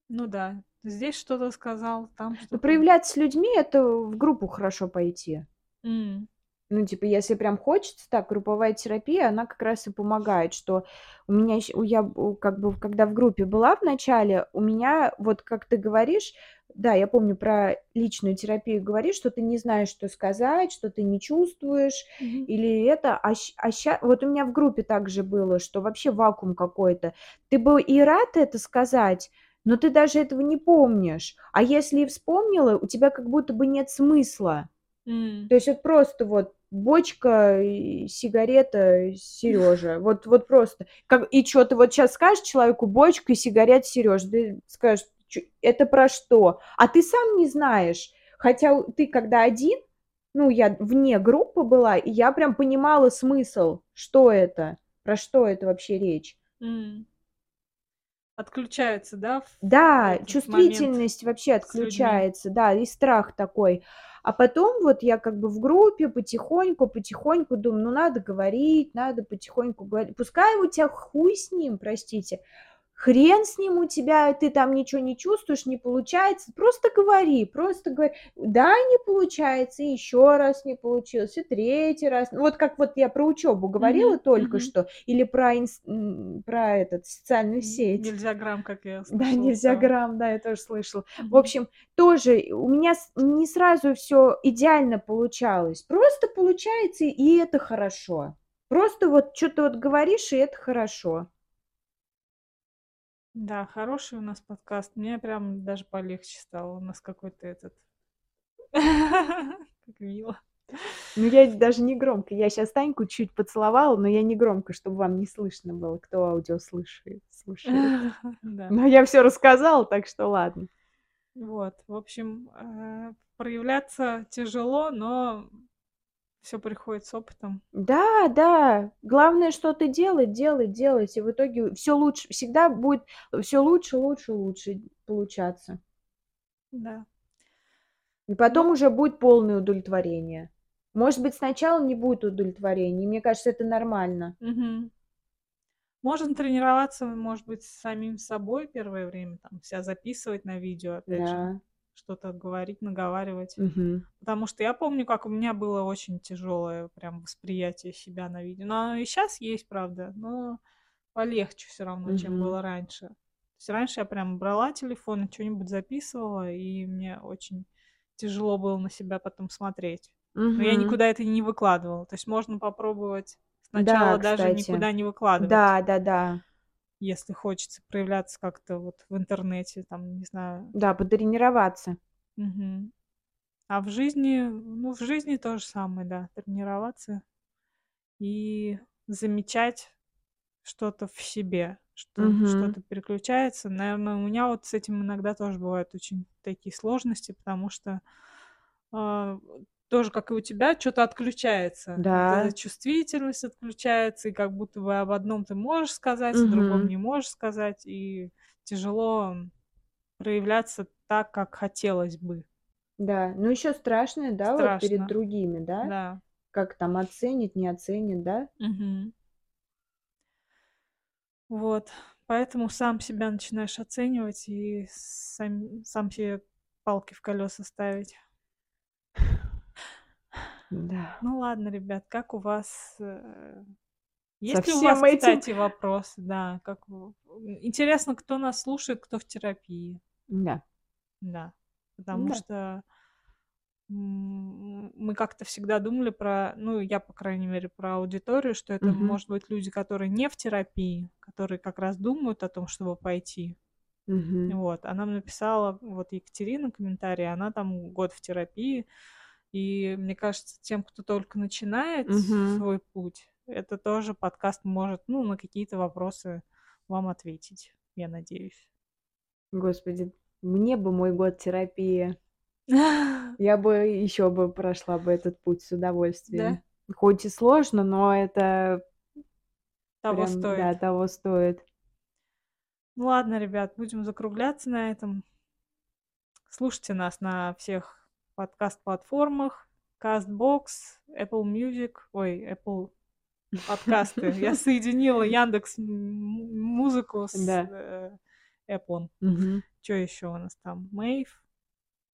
Speaker 2: Ну да, здесь что-то сказал, там
Speaker 1: Но
Speaker 2: что-то.
Speaker 1: проявляться с людьми это в группу хорошо пойти.
Speaker 2: М,
Speaker 1: Ну, типа, если прям хочется, так, групповая терапия, она как раз и помогает, что у меня, у- я как бы, когда в группе была в начале, у меня, вот как ты говоришь, да, я помню про личную терапию, говоришь, что ты не знаешь, что сказать, что ты не чувствуешь,
Speaker 2: мгм.
Speaker 1: или это, а, а ща- вот у меня в группе также было, что вообще вакуум какой-то. Ты бы и рад это сказать, но ты даже этого не помнишь. А если и вспомнила, у тебя как будто бы нет смысла.
Speaker 2: М,
Speaker 1: То есть вот просто вот бочка, сигарета, Сережа. Вот, вот просто. Как, и что ты вот сейчас скажешь человеку бочка и сигарет Сережа, ты скажешь, «Чё- это про что? А ты сам не знаешь. Хотя ты когда один, ну, я вне группы была, и я прям понимала смысл, что это, про что это вообще речь.
Speaker 2: м. Отключается, да,
Speaker 1: Да, чувствительность вообще отключается, да, и страх такой. А потом вот я как бы в группе потихоньку, потихоньку думаю, ну надо говорить, надо потихоньку говорить. Пускай у тебя хуй с ним, простите, хрен с ним у тебя, ты там ничего не чувствуешь, не получается, просто говори, просто говори, да, не получается, и еще раз не получилось, и третий раз. Вот как вот я про учебу говорила
Speaker 2: Мгм,
Speaker 1: только
Speaker 2: мгм.
Speaker 1: что, или про, инс- про этот, социальную сеть.
Speaker 2: Нельзя грамм, как я
Speaker 1: Да,
Speaker 2: слышала.
Speaker 1: нельзя
Speaker 2: да.
Speaker 1: грамм, да, я тоже слышала. В
Speaker 2: Мгм.
Speaker 1: общем, тоже у меня не сразу все идеально получалось. Просто получается, и это хорошо. Просто вот что-то вот говоришь, и это хорошо.
Speaker 2: Да, хороший у нас подкаст. Мне прям даже полегче стало. У нас какой-то этот... [laughs] Как мило.
Speaker 1: Ну, я даже не громко. Я сейчас Таньку чуть поцеловала, но я не громко, чтобы вам не слышно было, кто аудио слушает. слушает. [laughs]
Speaker 2: Да.
Speaker 1: Но я все рассказала, так что ладно.
Speaker 2: Вот, в общем, э, проявляться тяжело, но все приходит с опытом.
Speaker 1: Да, да. Главное что-то делать, делать, делать. И в итоге все лучше, всегда будет все лучше, лучше, лучше получаться.
Speaker 2: Да.
Speaker 1: И потом
Speaker 2: Ну.
Speaker 1: уже будет полное удовлетворение. Может быть, сначала не будет удовлетворения. Мне кажется, это нормально.
Speaker 2: Мгм. Можно тренироваться, может быть, с самим собой первое время, там, себя записывать на видео, опять же,
Speaker 1: Да.
Speaker 2: Что-то говорить, наговаривать.
Speaker 1: Мгм.
Speaker 2: Потому что я помню, как у меня было очень тяжелое прям восприятие себя на видео. Но и сейчас есть, правда, но полегче все равно, чем
Speaker 1: Мгм.
Speaker 2: было раньше. То есть раньше я прям брала телефон и что-нибудь записывала, и мне очень тяжело было на себя потом смотреть. Но я никуда это не выкладывала. То есть можно попробовать
Speaker 1: Да,
Speaker 2: сначала даже
Speaker 1: кстати.
Speaker 2: никуда не выкладывать,
Speaker 1: Да, да, да.
Speaker 2: Если хочется проявляться как-то вот в интернете, там, не знаю.
Speaker 1: Да, потренироваться.
Speaker 2: Мгм. А в жизни, ну, в жизни то же самое, да, тренироваться и замечать что-то в себе, что
Speaker 1: Мгм.
Speaker 2: что-то переключается. Наверное, у меня вот с этим иногда тоже бывают очень такие сложности, потому что а, тоже, как и у тебя, что-то отключается. Вот
Speaker 1: Да.
Speaker 2: эта чувствительность отключается, и как будто бы об одном ты можешь сказать, о другом не можешь сказать, и тяжело проявляться так, как хотелось бы.
Speaker 1: Да. Ну, еще страшно, да, вот перед
Speaker 2: Страшно.
Speaker 1: другими, да?
Speaker 2: Да.
Speaker 1: Как там оценит, не оценит, да?
Speaker 2: Мгм. Вот. Поэтому сам себя начинаешь оценивать и сам, сам себе палки в колеса ставить.
Speaker 1: Да.
Speaker 2: Ну ладно, ребят, как у вас... э,
Speaker 1: Со
Speaker 2: Есть ли у вас,
Speaker 1: этим.
Speaker 2: кстати, вопросы? Да, как Интересно, кто нас слушает, кто в терапии.
Speaker 1: Да.
Speaker 2: Да. Потому
Speaker 1: Да.
Speaker 2: что мы как-то всегда думали про, ну, я, по крайней мере, про аудиторию, что это
Speaker 1: Мгм.
Speaker 2: может быть люди, которые не в терапии, которые как раз думают о том, чтобы пойти.
Speaker 1: Мгм.
Speaker 2: Вот, она нам написала, вот Екатерина комментарий, она там год в терапии, и мне кажется, тем, кто только начинает
Speaker 1: Мгм.
Speaker 2: свой путь, это тоже подкаст может, ну, на какие-то вопросы вам ответить, я надеюсь.
Speaker 1: Господи, мне бы мой год терапии. [laughs] Я бы еще бы прошла бы этот путь с удовольствием. Хоть и сложно, но это
Speaker 2: Того
Speaker 1: прям,
Speaker 2: стоит.
Speaker 1: да, того стоит.
Speaker 2: Ну ладно, ребят, будем закругляться на этом. Слушайте нас на всех подкаст-платформах. CastBox, Apple Music, ой, Apple подкасты. [laughs] Я соединила Яндекс музыку с
Speaker 1: Да.
Speaker 2: э, Apple.
Speaker 1: Мгм.
Speaker 2: Что еще у нас там? Мейв,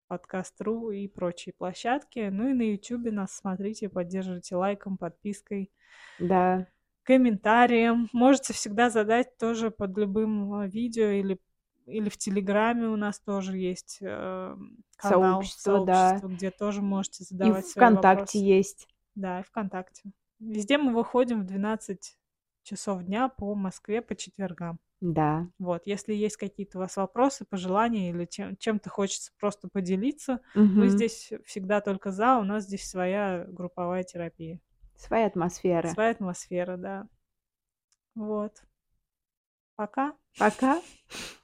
Speaker 2: подкаст.ру и прочие площадки. Ну и на YouTube нас смотрите, поддерживайте лайком, подпиской,
Speaker 1: Да.
Speaker 2: комментарием. Можете всегда задать тоже под любым э, видео или или в Телеграме у нас тоже есть э, канал,
Speaker 1: Сообщество, да.
Speaker 2: сообщество, где тоже можете
Speaker 1: И
Speaker 2: задавать свои
Speaker 1: ВКонтакте
Speaker 2: вопросы.
Speaker 1: есть.
Speaker 2: Да, и ВКонтакте. Везде мы выходим в 12 часов дня по Москве по четвергам.
Speaker 1: Да.
Speaker 2: Вот, если есть какие-то у вас вопросы, пожелания или чем, чем-то хочется просто поделиться, мы
Speaker 1: Мгм.
Speaker 2: здесь всегда только за, у нас здесь своя групповая терапия.
Speaker 1: Своя атмосфера.
Speaker 2: Своя атмосфера, да. Вот. Пока.
Speaker 1: Пока. [laughs]